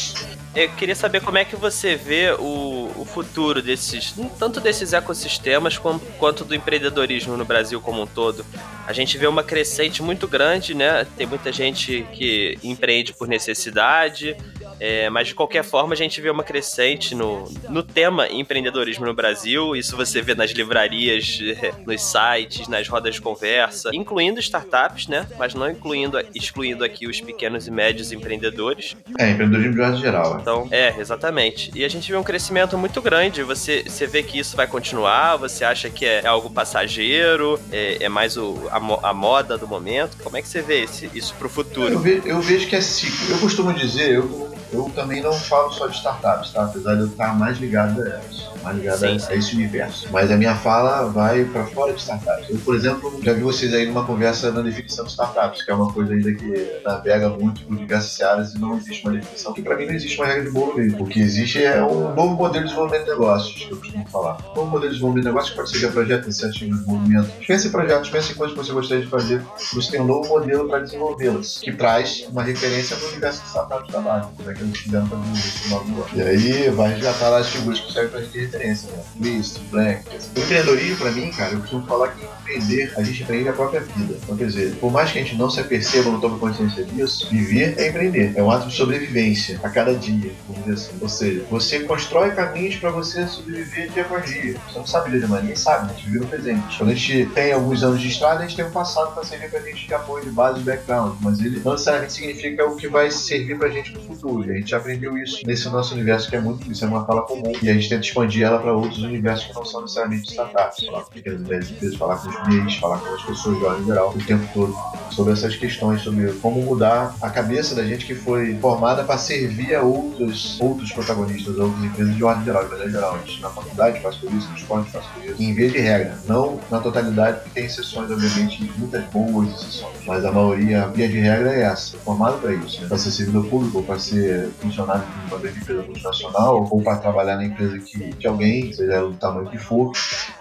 Eu queria saber como é que você vê o, o futuro desses, tanto desses ecossistemas como, quanto do empreendedorismo no Brasil como um todo. A gente vê uma crescente muito grande, né? Tem muita gente que empreende por necessidade, é, mas de qualquer forma, a gente vê uma crescente no, no tema empreendedorismo no Brasil. Isso você vê nas livrarias, nos sites, nas rodas de conversa, incluindo startups, né? Mas não incluindo, excluindo aqui os pequenos e médios empreendedores. É, empreendedorismo de modo geral. É. Então, é, exatamente. E a gente vê um crescimento muito grande. Você, você vê que isso vai continuar? Você acha que é, algo passageiro? É, é mais o, a, a, moda do momento? Como é que você vê esse, isso pro futuro? Eu, ve, eu vejo que é ciclo. Eu costumo dizer, eu eu também não falo só de startups, tá? Apesar de eu estar mais ligado a elas mais ligada sim, a, sim. a, esse universo. Mas a minha fala vai para fora de startups. Eu, por exemplo, já vi vocês aí numa conversa na definição de startups, que é uma coisa ainda que navega muito por diversas áreas e não existe uma definição. Que para mim não existe uma regra de bolo mesmo. O que existe é um novo modelo de desenvolvimento de negócios, que eu costumo falar. Um novo modelo de desenvolvimento de negócios que pode ser via projeto, iniciativa, movimento. Pense em projetos, pense em coisas que você gostaria de fazer. Você tem um novo modelo para desenvolvê-las, que traz uma referência no universo de startups de trabalho, como é que fizeram para desenvolver esse novo negócio. E aí vai resgatar as figuras que servem para a gente referência, né? List, Black. O empreendedorismo, pra mim, cara, eu costumo falar que empreender, a gente empreende a própria vida. Então, quer dizer, por mais que a gente não se aperceba, não tome consciência disso, viver é empreender. É um ato de sobrevivência a cada dia, vamos dizer assim. Ou seja, você constrói caminhos para você sobreviver dia após dia. Você não sabe de manhã, ninguém sabe, a gente vive no presente. Quando a gente tem alguns anos de estrada, a gente tem um passado para servir pra gente de apoio, de base, de background, mas ele não necessariamente significa o que vai servir pra gente no futuro. E a gente aprendeu isso nesse nosso universo que é muito, isso é uma fala comum, e a gente tenta expandir ela para outros universos que não são necessariamente startups. Falar com pequenas empresas, falar com os MEIs, falar com as pessoas de ordem geral o tempo todo sobre essas questões, sobre como mudar a cabeça da gente que foi formada para servir a outros, outros protagonistas, outras empresas de ordem geral, de maneira geral. Gente na faculdade faz por isso, no esporte faz por isso. em vez de regra, não na totalidade, porque tem exceções, obviamente, muitas boas exceções, mas a maioria, a via de regra é essa, formada para isso, né? para ser servidor público, para ser funcionário de uma grande empresa multinacional, ou para trabalhar na empresa que, que alguém, seja do tamanho que for.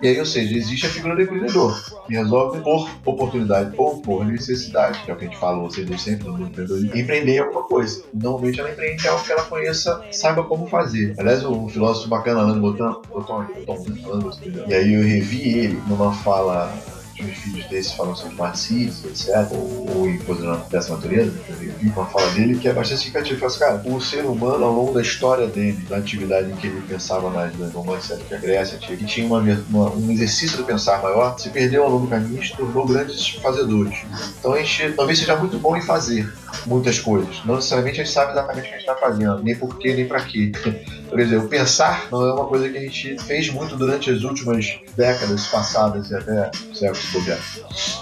E aí, ou seja, existe a figura do empreendedor, que resolve por oportunidade ou por necessidade, que é o que a gente fala, você diz sempre no empreendedorismo, empreender alguma coisa. Normalmente ela empreende algo que ela conheça, saiba como fazer. Aliás, um filósofo bacana, Alan Botan, Botan, Botan, e aí eu revi ele numa fala vídeos desses falando sobre cities, etc., ou, ou coisas dessa natureza, eu vi uma fala dele que é bastante significativa. Assim, cara, o ser humano, ao longo da história dele, da atividade em que ele pensava nas romances que a Grécia que tinha uma, uma, um exercício do pensar maior, se perdeu ao longo do caminho e se tornou grandes fazedores. Então a gente talvez seja muito bom em fazer muitas coisas. Não necessariamente a gente sabe exatamente o que a gente está fazendo, nem por quê, nem para quê. Por exemplo, pensar não é uma coisa que a gente fez muito durante as últimas décadas passadas e até séculos bobear.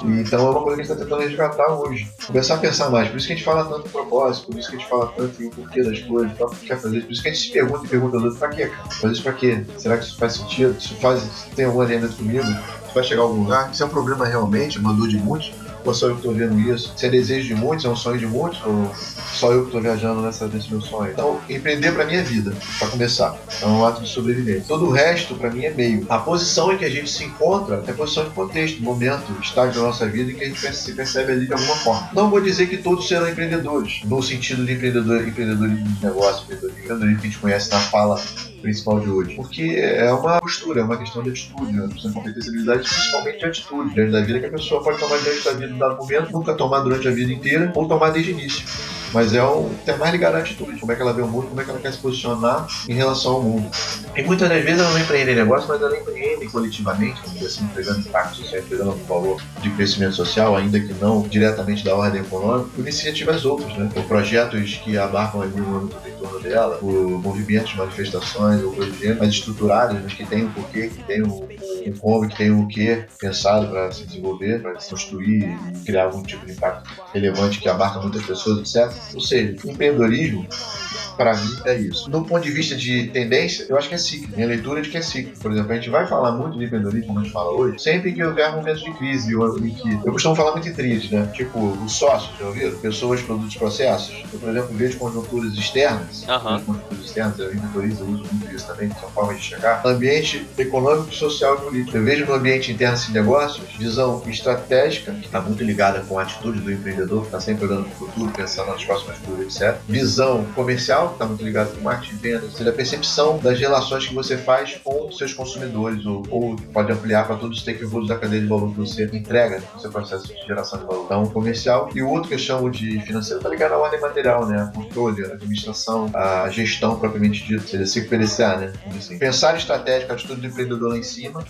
Então é uma coisa que a gente está tentando resgatar hoje. Começar a pensar mais. Por isso que a gente fala tanto em propósito, por isso que a gente fala tanto em porquê das coisas, para que quer fazer. Por isso que a gente se pergunta e pergunta aos para quê, cara? Fazer isso para quê? Será que isso faz sentido? Isso faz, tem alguma agenda comigo? Isso vai chegar a algum lugar? Isso é um problema realmente, uma dor de muitos? Ou só eu que estou vendo isso? Se é desejo de muitos, é um sonho de muitos, ou só eu que estou viajando nessa, nesse meu sonho? Então, empreender para mim é vida, para começar. É um ato de sobrevivência. Todo o resto, para mim, é meio. A posição em que a gente se encontra é a posição de contexto, momento, estágio da nossa vida em que a gente se percebe ali de alguma forma. Não vou dizer que todos serão empreendedores, no sentido de empreendedor, empreendedorismo de negócio, empreendedorismo que a gente conhece na fala principal de hoje. Porque é uma postura, é uma questão de atitude, né? Uma competência habilidade, principalmente de atitude, diante da vida que a pessoa pode tomar diante da vida em dado momento, nunca tomar durante a vida inteira, ou tomar desde o início. Mas é o é mais ligado à atitude, como é que ela vê o mundo, como é que ela quer se posicionar em relação ao mundo. E muitas das vezes ela não empreende em negócio, mas ela empreende coletivamente, dizer assim, entregando impacto social, entregando um valor de crescimento social, ainda que não diretamente da ordem econômica, por iniciativas outras, né? Por projetos que abarcam o âmbito dela, por movimentos, manifestações ou coisas do gênero, mais estruturadas, mas que tem um porquê, que tem um, um como, que tem o um que pensado para se desenvolver, para se construir e criar algum tipo de impacto relevante que abarca muitas pessoas, etc. Ou seja, o empreendedorismo para mim é isso. Do ponto de vista de tendência, eu acho que é ciclo. Minha leitura é de que é ciclo. Por exemplo, a gente vai falar muito de empreendedorismo, como a gente fala hoje, sempre que houver momentos de crise, em que eu costumo falar muito em tríades, né? Tipo, os sócios, já ouviram? Pessoas, produtos, processos. Eu, por exemplo, vejo conjunturas externas, uhum. conjunturas externas, eu empreendedorizo, eu uso muito isso também, que são formas de chegar. Ambiente econômico, social e político. Eu vejo no ambiente interno de negócios, visão estratégica, que está muito ligada com a atitude do empreendedor, que está sempre olhando para o futuro, pensando nas próximas coisas, etc. Visão comercial, comercial, está muito ligado com marketing de vendas, seja a percepção das relações que você faz com seus consumidores, ou, ou pode ampliar para todos os stakeholders da cadeia de valor que você entrega no seu processo de geração de valor. Então, comercial. E o outro que eu chamo de financeiro está ligado à ordem material, né? Controle, administração, a gestão propriamente dito, seja CPDCA, né? Assim. Pensar estratégico, a atitude do empreendedor lá em cima,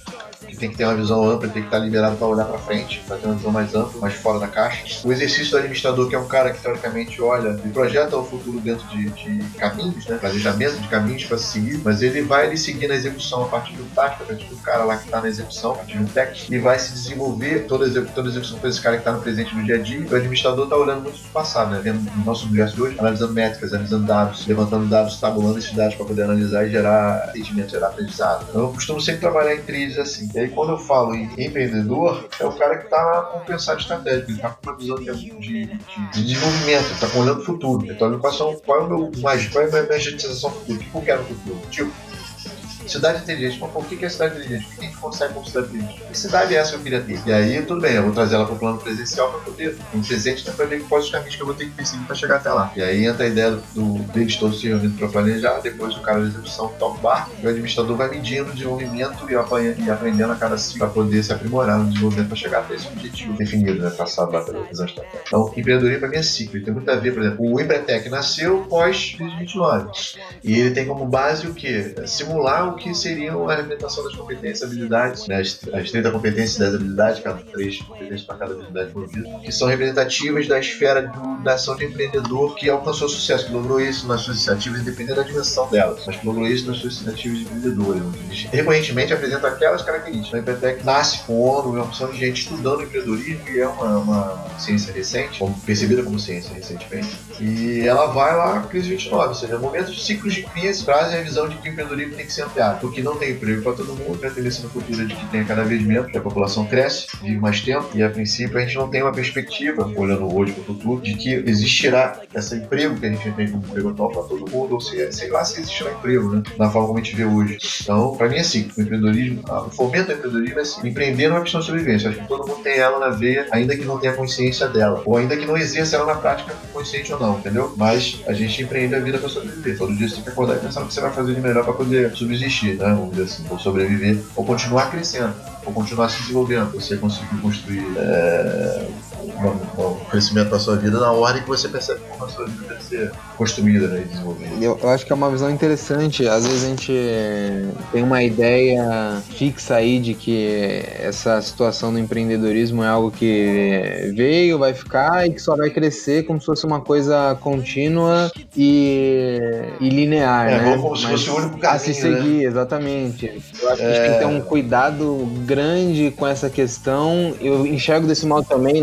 que tem que ter uma visão ampla, tem que estar liberado para olhar para frente, para ter uma visão mais ampla, mais fora da caixa. O exercício do administrador, que é um cara que teoricamente olha e projeta o futuro dentro de, de caminhos, né? planejamento de caminhos para seguir, mas ele vai ele seguir na execução a partir do tático, a partir do cara lá que está na execução, a partir do técnico, e vai se desenvolver toda a execução, toda a execução para esse cara que está no presente no dia a dia. O administrador está olhando muito do passado, né? vendo no nosso universo de hoje, analisando métricas, analisando dados, levantando dados, tabulando esses dados para poder analisar e gerar rendimento, gerar aprendizado. Então, eu costumo sempre trabalhar em trilhos assim. E aí, quando eu falo em empreendedor, é o cara que está com pensar estratégico, ele está com uma visão de, de, de, de desenvolvimento, está olhando o futuro, está olhando qual é o meu mais, qual é a minha agentização futuro, o que eu quero futuro. Tipo, Cidade inteligente. Mas por que, é cidade inteligente? O que a gente consegue como cidade inteligente? Que cidade é essa que eu queria ter? E aí, tudo bem, eu vou trazer ela para o plano presencial para poder, um presente, para ver quais os caminhos que eu vou ter que perseguir para chegar até lá. E aí entra a ideia do, deles todos se reunindo para planejar, depois o cara da execução toca o barco, e o administrador vai medindo o desenvolvimento e, e aprendendo a cada ciclo para poder se aprimorar no desenvolvimento para chegar até esse objetivo definido, né? Passado lá pela visão estratégica. Então, empreendedorismo para mim é ciclo. Tem muito a ver, por exemplo, o Empretec nasceu pós 2029. E ele tem como base o quê? Simular o que seriam a alimentação das competências habilidades, né? as, as 30 competências 10 habilidades, cada três competências para cada habilidade envolvida, que são representativas da esfera do, da ação de empreendedor que alcançou sucesso, que logrou isso nas suas iniciativas, independente da dimensão delas, mas que logrou isso nas suas iniciativas de empreendedores. Recorrentemente apresenta aquelas características. A Empretec nasce com ONU, uma opção de gente estudando empreendedorismo, e é uma, uma ciência recente, como, percebida como ciência recentemente, e ela vai lá, crise 29, ou seja, momentos de ciclos de crise trazem a visão de que o empreendedorismo tem que ser ampliado, porque não tem emprego para todo mundo, a tendência no futuro é de que tenha cada vez menos, que a população cresce, vive mais tempo, e a princípio a gente não tem uma perspectiva, olhando hoje para o futuro, de que existirá esse emprego que a gente tem como emprego atual para todo mundo, ou seja, sei lá se existirá emprego, né? Na forma como a gente vê hoje. Então, para mim é assim, o empreendedorismo, o fomento do empreendedorismo é assim, empreender não é questão de sobrevivência, acho que todo mundo tem ela na veia, ainda que não tenha consciência dela, ou ainda que não exerça ela na prática, consciente ou não, entendeu? Mas a gente empreende a vida para sobreviver. Todo dia você tem que acordar e pensar no que você vai fazer de melhor para poder subsistir, né? Vamos dizer assim, ou sobreviver, ou continuar crescendo, ou continuar se desenvolvendo. Você conseguir construir é, um, um, crescimento da sua vida na ordem que você percebe como a sua vida deve ser construída né, e desenvolvida. Eu, eu, acho que é uma visão interessante. Às vezes a gente tem uma ideia fixa aí de que essa situação do empreendedorismo é algo que veio, vai ficar e que só vai crescer como se fosse uma coisa contínua e, e linear, é, né? Como se fosse o único caminho, A se seguir, né? exatamente. Eu acho que a gente tem que ter um cuidado grande com essa questão. Eu enxergo desse modo também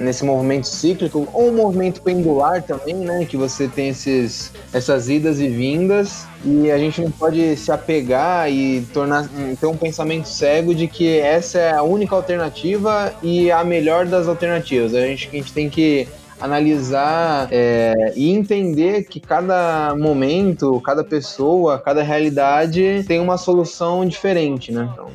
nesse, movimento cíclico, ou um movimento pendular também, né? Que você tem esses, essas idas e vindas. E a gente não pode se apegar e tornar ter um pensamento cego de que essa é a única alternativa e a melhor das alternativas. A gente, a gente tem que analisar é, e entender que cada momento, cada pessoa, cada realidade tem uma solução diferente, né? Então...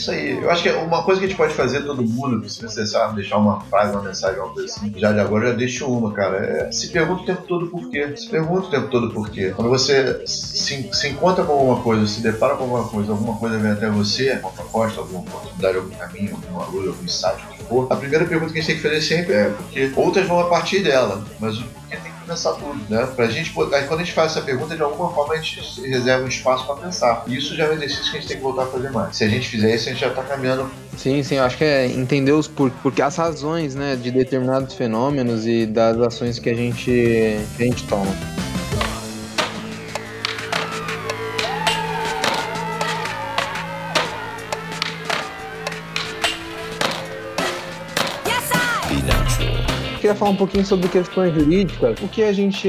Isso aí. Eu acho que uma coisa que a gente pode fazer todo mundo, se você sabe deixar uma frase, uma mensagem, uma coisa assim, já de agora já deixo uma, cara. É, se pergunta o tempo todo por quê. Se pergunta o tempo todo por quê. Quando você se, se encontra com alguma coisa, se depara com alguma coisa, alguma coisa vem até você, uma proposta, alguma oportunidade, algum caminho, alguma luz, algum insight, o que for, a primeira pergunta que a gente tem que fazer sempre é porque outras vão a partir dela, mas o porquê tem que pensar tudo, né? Pra gente, quando a gente faz essa pergunta, de alguma forma a gente reserva um espaço para pensar. E isso já é um exercício que a gente tem que voltar a fazer mais. Se a gente fizer isso, a gente já tá caminhando. Sim, sim, eu acho que é entender os por, porque as razões, né, de determinados fenômenos e das ações que a gente, que a gente toma. Queria falar um pouquinho sobre questões jurídicas. O que a gente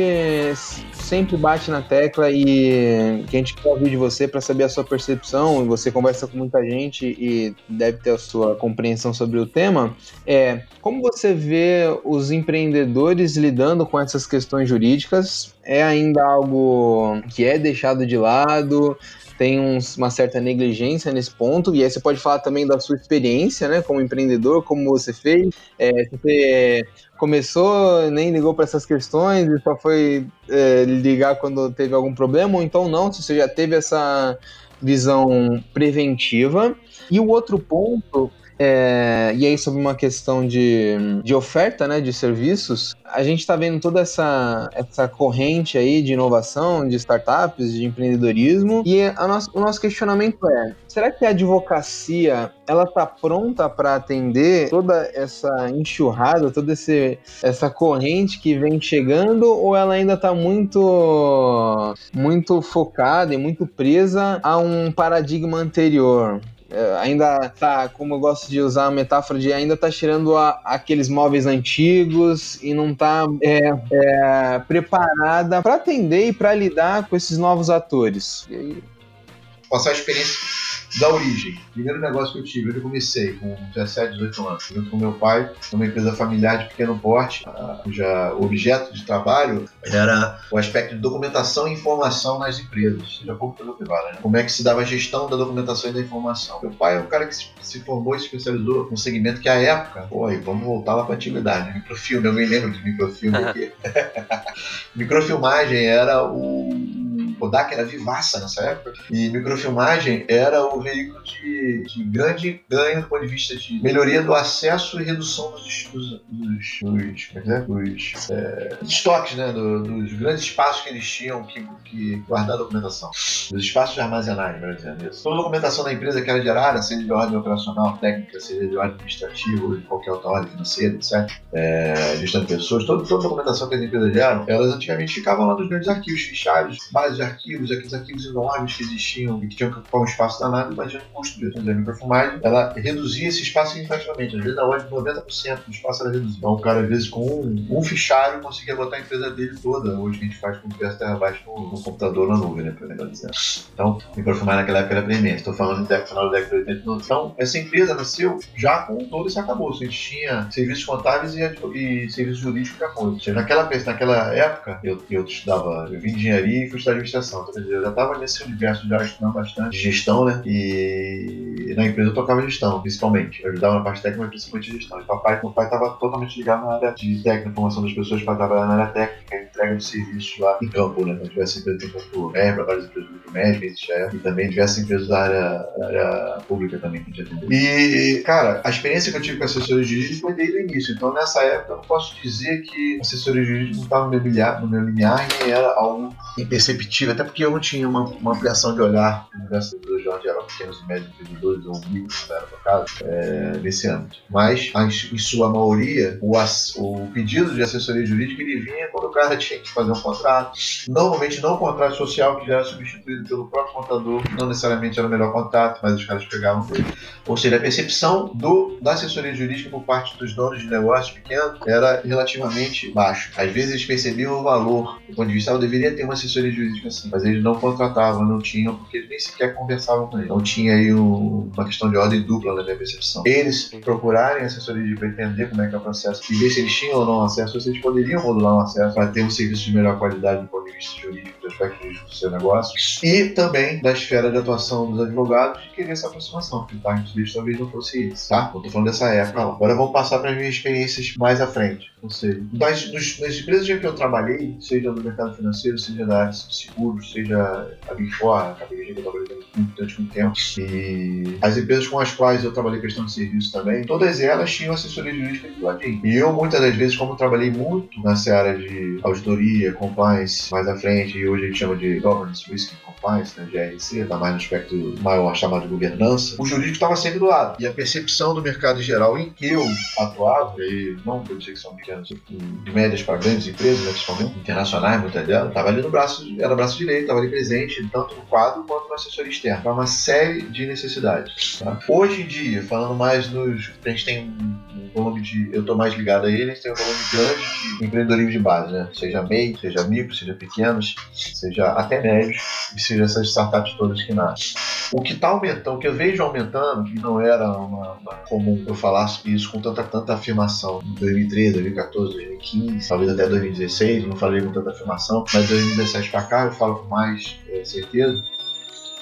sempre bate na tecla e que a gente quer ouvir de você para saber a sua percepção, você conversa com muita gente e deve ter a sua compreensão sobre o tema, é como você vê os empreendedores lidando com essas questões jurídicas? É ainda algo que é deixado de lado? Tem uns, uma certa negligência nesse ponto, e aí você pode falar também da sua experiência, né, como empreendedor, como você fez, é, você começou, nem ligou para essas questões e só foi é, ligar quando teve algum problema, ou então não, se você já teve essa visão preventiva. E o outro ponto é, e aí, sobre uma questão de, de oferta né, de serviços, a gente está vendo toda essa, essa corrente aí de inovação, de startups, de empreendedorismo, e nosso, o nosso questionamento é: será que a advocacia ela está pronta para atender toda essa enxurrada, toda esse, essa corrente que vem chegando, ou ela ainda está muito, muito focada e muito presa a um paradigma anterior? É, ainda tá, como eu gosto de usar a metáfora de ainda tá tirando a, aqueles móveis antigos e não tá é, é, preparada para atender e para lidar com esses novos atores. E aí... Passar a experiência da origem. Primeiro negócio que eu tive, eu comecei com 17, 18 anos, junto com meu pai, numa empresa familiar de pequeno porte, cuja objeto de trabalho era o aspecto de documentação e informação nas empresas, seja pública ou privada. Né? Como é que se dava a gestão da documentação e da informação. Meu pai é um cara que se formou e se especializou num segmento que, à época, pô, vamos voltar lá para a antiguidade, né? microfilme, eu me lembro de microfilme aqui. Microfilmagem era o Kodak era vivaça nessa época, e microfilmagem era o veículo de, de grande ganho do ponto de vista de melhoria do acesso e redução dos, dos, dos, dos, é, é? dos é, estoques, né, do, dos grandes espaços que eles tinham que, que guardar a documentação, dos espaços de armazenagem, melhor dizendo isso. Toda a documentação da empresa que era gerada, seja de ordem operacional, técnica, seja de ordem administrativa ou de qualquer outra ordem financeira, etc., é, gestão de pessoas, toda, toda a documentação que as empresas geram, elas antigamente ficavam lá nos grandes arquivos, fichários, bases de arquivos, aqueles arquivos enormes que existiam e que tinham que ocupar um espaço danado, imagina o custo disso. A microfilmagem, ela reduzia esse espaço significativamente, às vezes na ordem de 90% do espaço era reduzido. Então o cara, às vezes, com um, um fichário, conseguia botar a empresa dele toda. Hoje a gente faz com diversos terabytes no, no computador na nuvem, né, melhor dizer. Então, microfilmagem naquela época era premente. Estou falando do final da década de 80. Então, essa empresa nasceu já com todo esse acabouço. A gente tinha serviços contábeis e, e serviços jurídicos já com Naquela, naquela época, eu, eu estudava, eu de engenharia e fui estudar eu já estava nesse universo já estudando bastante de gestão, né? E na empresa eu tocava gestão, principalmente. Eu ajudava na parte técnica, mas principalmente gestão. E papai, meu pai estava totalmente ligado na área de técnica, formação das pessoas para trabalhar na área técnica, entrega de serviços lá em campo, né? Então, diversas empresas em campo médico, várias empresas do médico, e também diversas empresas da área, área pública também que a gente. E, cara, a experiência que eu tive com assessoria jurídica foi desde o início. Então, nessa época, eu não posso dizer que assessoria jurídica não estava no meu limiar, no meu limiar e era algo imperceptível, até porque eu não tinha uma, uma ampliação de olhar no universo dos Jorge eram pequenos e médios empreendedores ou micros, era no caso, é, nesse âmbito. Mas, em sua maioria, o, o pedido de assessoria jurídica ele vinha quando o cara tinha que fazer um contrato. Normalmente não um contrato social que já era substituído pelo próprio contador, não necessariamente era o melhor contrato, mas os caras pegavam dele. Ou seja, a percepção do, da assessoria jurídica por parte dos donos de negócios pequenos era relativamente baixa. Às vezes eles percebiam o valor, do ponto de vista, eu deveria ter uma assessoria jurídica assim, mas eles não contratavam, não tinham, porque eles nem sequer conversavam com ele. Então tinha aí um, uma questão de ordem dupla na minha percepção. Eles procurarem assessoria para entender como é que é o processo e ver se eles tinham ou não acesso, ou se eles poderiam modular um acesso para ter um serviço de melhor qualidade do ponto de vista jurídico, do aspecto jurídico do seu negócio, e também da esfera de atuação dos advogados de querer essa aproximação, que o target deles talvez não fosse isso, tá? Eu tô falando dessa época. Agora vamos passar para as minhas experiências mais à frente. Ou seja, das empresas em que eu trabalhei, seja no mercado financeiro, seja na área de seguros, seja a Big Four, a KPMG que eu trabalhei durante muito tempo, e as empresas com as quais eu trabalhei questão de serviço também, todas elas tinham assessoria jurídica de ladinho. E eu, muitas das vezes, como trabalhei muito nessa área de auditoria, compliance, mais à frente, e hoje a gente chama de governance, risk and compliance, né, GRC, tá mais no aspecto maior chamado de governança, o jurídico estava sempre do lado. E a percepção do mercado geral em que eu atuava, e não vou dizer que são de médias para grandes empresas, né, principalmente internacionais, muitas delas, estava ali no braço, era braço direito, estava ali presente, tanto no quadro quanto na assessoria externa, para uma série de necessidades. Tá? Hoje em dia, falando mais nos. A gente tem volume de. Eu estou mais ligado a eles, tem um volume grande de empreendedorismo de base, né? Seja MEI, seja micro, seja pequenos, seja até médios, e seja essas startups todas que nascem. O que está aumentando, o que eu vejo aumentando, que não era uma, uma comum eu falasse isso com tanta, tanta afirmação em 2013, 2014, 2015, talvez até 2016, não falei com tanta afirmação, mas 2017 para cá eu falo com mais é, certeza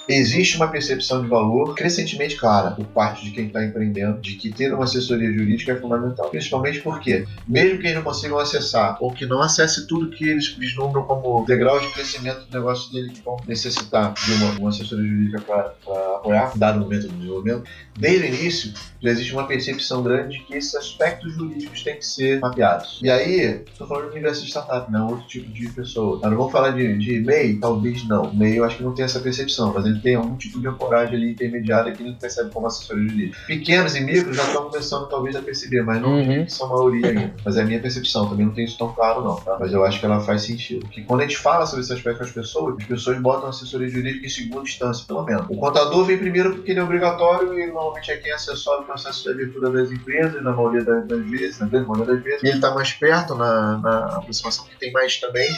existe uma percepção de valor crescentemente clara por parte de quem está empreendendo de que ter uma assessoria jurídica é fundamental. Principalmente porque, mesmo que eles não consigam acessar ou que não acesse tudo que eles vislumbram como degrau de crescimento do negócio dele que vão necessitar de uma, uma assessoria jurídica para apoiar, dado o momento do desenvolvimento, desde o início já existe uma percepção grande de que esses aspectos jurídicos têm que ser mapeados. E aí, estou falando de universo de startup, não outro tipo de pessoa. Nós não vamos falar de, de MEI? Talvez não. MEI eu acho que não tem essa percepção, mas ele tem algum tipo de ancoragem ali intermediária que ele percebe como assessoria jurídica. Pequenos e micros já estão começando talvez a perceber, mas não uhum. são a maioria ainda. Mas é a minha percepção, também não tem isso tão claro não, tá? Mas eu acho que ela faz sentido. Porque quando a gente fala sobre esse aspecto com as pessoas, as pessoas botam a assessoria jurídica em segunda instância, pelo menos. O contador vem primeiro porque ele é obrigatório e normalmente é quem assessora o processo de abertura das empresas, na maioria das, vezes, na grande maioria das vezes. E ele está mais perto na, na aproximação que tem mais também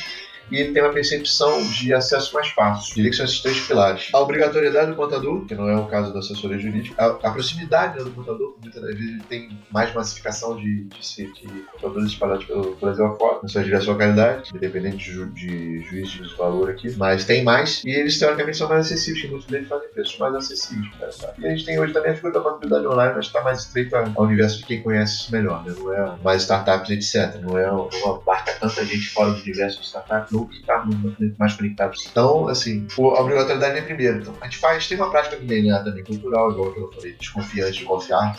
e tem uma percepção de acesso mais fácil. Diria que são esses três pilares. A obrigatoriedade do contador, que não é o caso da assessoria jurídica, a, a proximidade né, do contador, muitas das vezes tem mais massificação de, de, de contadores espalhados pelo Brasil afora, na sua diversas localidades, independente de, ju, de juízes de valor aqui, mas tem mais, e eles teoricamente são mais acessíveis, muitos deles fazem preços mais acessíveis. Né, e a gente tem hoje também a figura da maturidade online, mas está mais estreito ao universo de quem conhece melhor, né? não é mais startups, etc. Não é uma barca tanta gente fora do universo de startups, que está mais conectados. Então, assim, a obrigatoriedade é primeiro. Então, a gente faz, tem uma prática de DNA também cultural, igual que eu falei, desconfiante de confiar.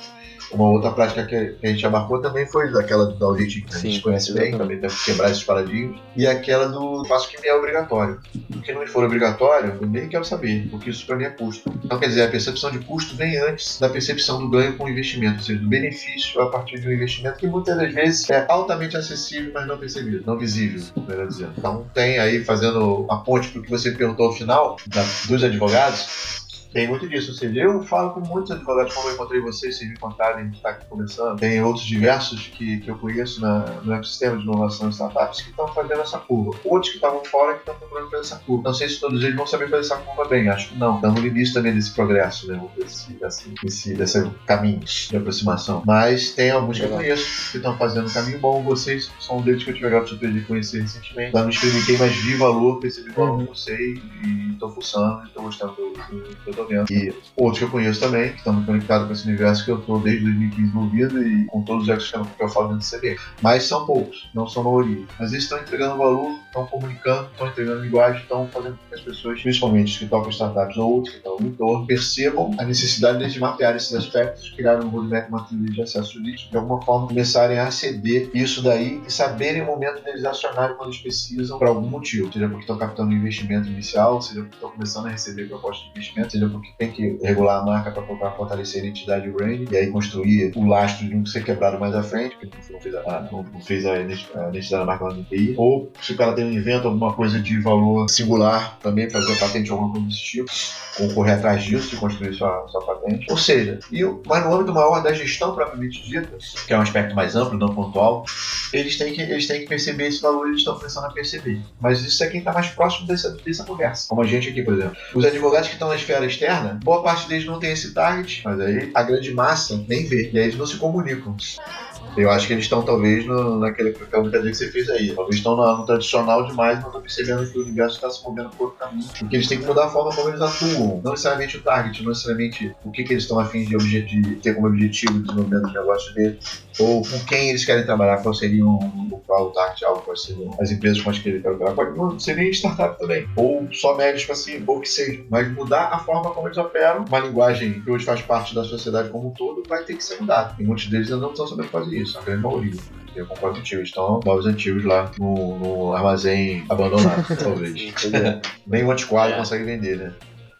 Uma outra prática que a gente abarcou também foi daquela do audit que a gente conhece bem, também tem que quebrar esses paradigmas, e aquela do faço que me é obrigatório. O que não for obrigatório, eu nem quero saber, porque isso para mim é custo. Então, quer dizer, a percepção de custo vem antes da percepção do ganho com o investimento, ou seja, do benefício a partir de um investimento que muitas das vezes é altamente acessível, mas não percebido, não visível, melhor dizendo. Então, tem aí, fazendo a ponte para o que você perguntou ao final, da, dos advogados, tem muito disso, ou seja, eu falo com muitos advogados, como eu encontrei vocês, vocês me contarem que está aqui começando. Tem outros diversos que, que eu conheço na, no ecossistema de inovação e startups que estão fazendo essa curva. Outros que estavam fora que estão procurando fazer essa curva. Não sei se todos eles vão saber fazer essa curva bem, acho que não. Estamos no início também desse progresso, né? Desse, desse, desse, desse caminho de aproximação. Mas tem alguns que eu conheço que estão fazendo um caminho bom. Vocês são um deles que eu tive a surpresa de conhecer recentemente. Lá não experimentei, mas vi valor, percebi valor uhum. com vocês e estou fuçando, estou gostando do, do e outros que eu conheço também, que estão conectados com esse universo que eu estou desde 2015 envolvido e com todos os ecossistemas que eu falo dentro do CB. Mas são poucos, não são maioria. Mas eles estão entregando valor, estão comunicando, estão entregando linguagem, estão fazendo com que as pessoas, principalmente os que tocam startups ou outros que estão no entorno, percebam a necessidade de mapear esses aspectos, criar um roadmap, uma trilha de acesso jurídico, de alguma forma começarem a aceder isso daí e saberem o momento deles acionarem quando eles precisam por algum motivo. Seja porque estão captando investimento inicial, seja porque estão começando a receber propostas de investimento, seja porque tem que regular a marca para fortalecer a identidade brand e aí construir o lastro de não ser quebrado mais à frente, porque não fez a, não fez a identidade da marca lá no TI. Ou se o cara tem um invento, alguma coisa de valor singular também, fazer patente ou alguma coisa desse tipo, ou correr atrás disso e construir sua, sua patente. Ou seja, e, mas no âmbito maior da gestão propriamente dita, que é um aspecto mais amplo, não pontual, eles têm que, eles têm que perceber esse valor eles estão começando a perceber. Mas isso é quem está mais próximo dessa, dessa conversa. Como a gente aqui, por exemplo. Os advogados que estão na esfera externa, boa parte deles não tem esse target, mas aí a grande massa nem vê. E aí eles não se comunicam. Eu acho que eles estão talvez no, naquele brincadeira que você fez aí. Talvez estão no, no tradicional demais, mas estão percebendo que o universo está se movendo por outro caminho. Porque eles têm que mudar a forma como eles atuam. Não necessariamente o target, não necessariamente o que, que eles estão afim de, de, ter como objetivo o desenvolvimento do negócio deles. Ou com quem eles querem trabalhar, qual seria um, qual o target algo, quais seriam as empresas com as que eles querem trabalhar. Pode não ser nem startup também. Ou só médios assim, ou que seja. Mas mudar a forma como eles operam, uma linguagem que hoje faz parte da sociedade como um todo, vai ter que ser mudada. E muitos deles ainda não estão sabendo fazer isso, a grande maioria. Eu concordo contigo, estão móveis antigos lá no, no armazém abandonado, talvez. Nem o antiquário é. consegue vender, né?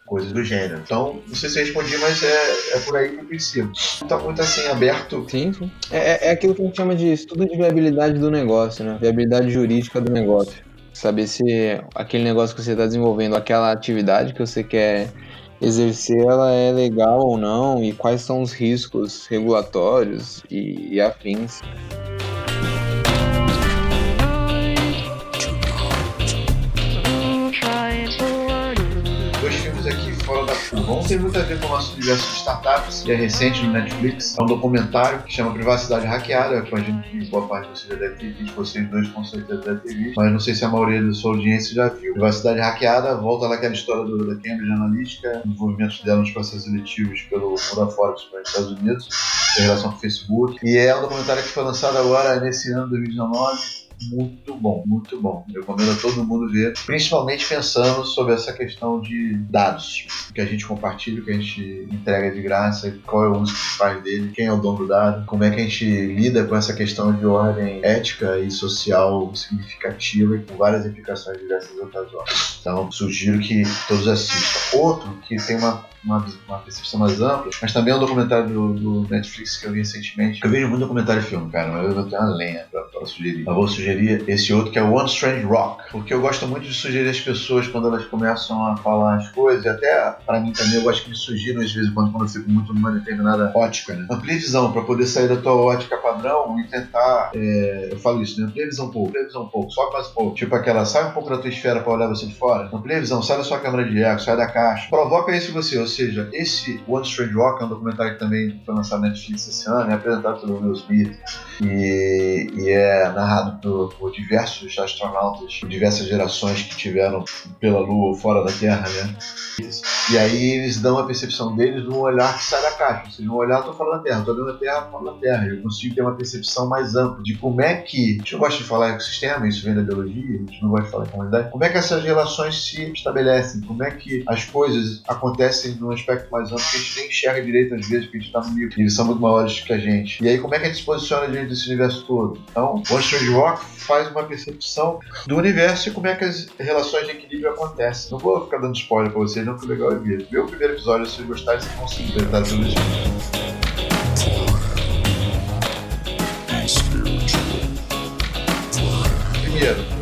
Coisas do gênero. Então, não sei se eu respondi, mas é, é por aí que eu preciso. Tá muito assim, aberto. Sim, sim. É, é, é aquilo que a gente chama de estudo de viabilidade do negócio, né? Viabilidade jurídica do negócio. Saber se aquele negócio que você está desenvolvendo, aquela atividade que você quer exercer ela é legal ou não e quais são os riscos regulatórios e, e afins. Fora da Bom tem muito a ver com o nosso universo de startups, que é recente no Netflix. É um documentário que chama Privacidade Hackeada, que a gente, boa parte de vocês já deve ter visto, vocês dois com certeza devem ter visto, mas não sei se a maioria da sua audiência já viu. Privacidade Hackeada volta naquela história do, da Cambridge Analytica, envolvimentos dela nos processos eletivos pelo mundo afora, principalmente nos Estados Unidos, em relação ao Facebook. E é um documentário que foi lançado agora nesse ano 2019 muito bom, muito bom. Eu recomendo a todo mundo ver, principalmente pensando sobre essa questão de dados, que a gente compartilha, que a gente entrega de graça, qual é o uso que se faz dele, quem é o dono do dado, como é que a gente lida com essa questão de ordem ética e social significativa e com várias implicações diversas outras horas. Então, sugiro que todos assistam. Outro que tem uma uma, uma percepção mais ampla, mas também é um documentário do, do, Netflix que eu vi recentemente. Eu vejo muito documentário e filme, cara, mas eu vou ter uma lenha pra, pra sugerir. Eu vou sugerir esse outro que é One Strange Rock, porque eu gosto muito de sugerir as pessoas quando elas começam a falar as coisas, e até pra mim também eu gosto que me sugiram às vezes quando, quando eu fico muito numa determinada ótica, né? Amplia visão pra poder sair da tua ótica padrão e tentar. É, eu falo isso, né? Amplia visão um pouco, amplia visão um pouco, só mais um pouco. Tipo aquela, sai um pouco da tua esfera pra olhar você de fora. Amplia visão, sai da sua câmera de eco, sai da caixa. Provoca isso em você, ou seja, esse One Strange Rock é um documentário que também foi lançado na Netflix esse ano, é apresentado pelo Will Smith e, e é narrado por, por, diversos astronautas, por diversas gerações que tiveram pela Lua ou fora da Terra, né? E aí eles dão a percepção deles de um olhar que sai da caixa, ou seja, um olhar, tô falando da Terra, tô dentro da Terra, falo da Terra. Eu consigo ter uma percepção mais ampla de como é que, a gente não gosta de falar ecossistema, isso vem da biologia, a gente não gosta de falar comunidade, como é que essas relações se estabelecem, como é que as coisas acontecem num aspecto mais amplo que a gente nem enxerga direito às vezes, porque a gente está no micro, eles são muito maiores que a gente. E aí como é que a gente se posiciona diante desse universo todo? Então, Strange Rock faz uma percepção do universo e como é que as relações de equilíbrio acontecem. Não vou ficar dando spoiler pra vocês, não, que legal é ver. Vê o primeiro episódio, se vocês vocês vão se interpretar tudo isso.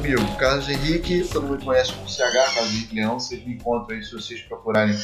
Primeiro, Carlos Henrique, todo mundo conhece como CH, Carlos Henrique Leão, vocês me encontram aí se vocês procurarem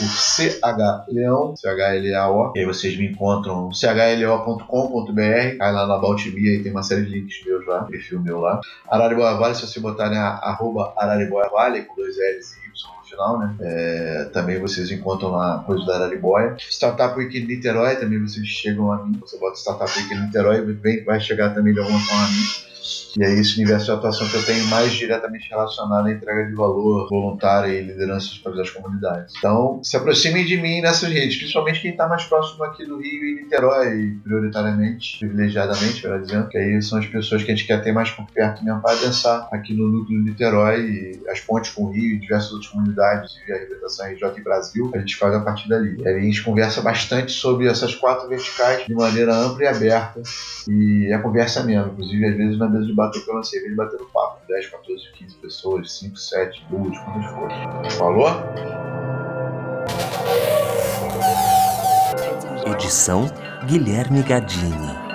por CH Leão, C-H-L-A-O, e aí vocês me encontram no chlo.com.br, cai lá na Baltimia e tem uma série de links meus lá, perfil meu lá. Arariboia Vale, se você botarem a, arroba Arariboia Vale, com dois L's e Y no final, né? É, também vocês encontram lá coisa da Arariboia. Startup Week Niterói, também vocês chegam a mim, você bota Startup Week Niterói, vem, vai chegar também de alguma forma a mim. E é esse universo de atuação que eu tenho mais diretamente relacionado à entrega de valor voluntária e lideranças para as comunidades. Então, se aproximem de mim nessas redes, principalmente quem está mais próximo aqui do Rio e Niterói, prioritariamente, privilegiadamente, melhor dizendo, que aí são as pessoas que a gente quer ter mais por perto mesmo para pensar aqui no núcleo de Niterói e as pontes com o Rio e diversas outras comunidades e a representação RJ Brasil, a gente faz a partir dali. E aí a gente conversa bastante sobre essas quatro verticais de maneira ampla e aberta e a conversa mesmo, inclusive às vezes na mesa de bater pela cerveja batendo papo. 10, 14, 15 pessoas, 5, 7, 2, quantas for. Falou? Edição Guilherme Gadini.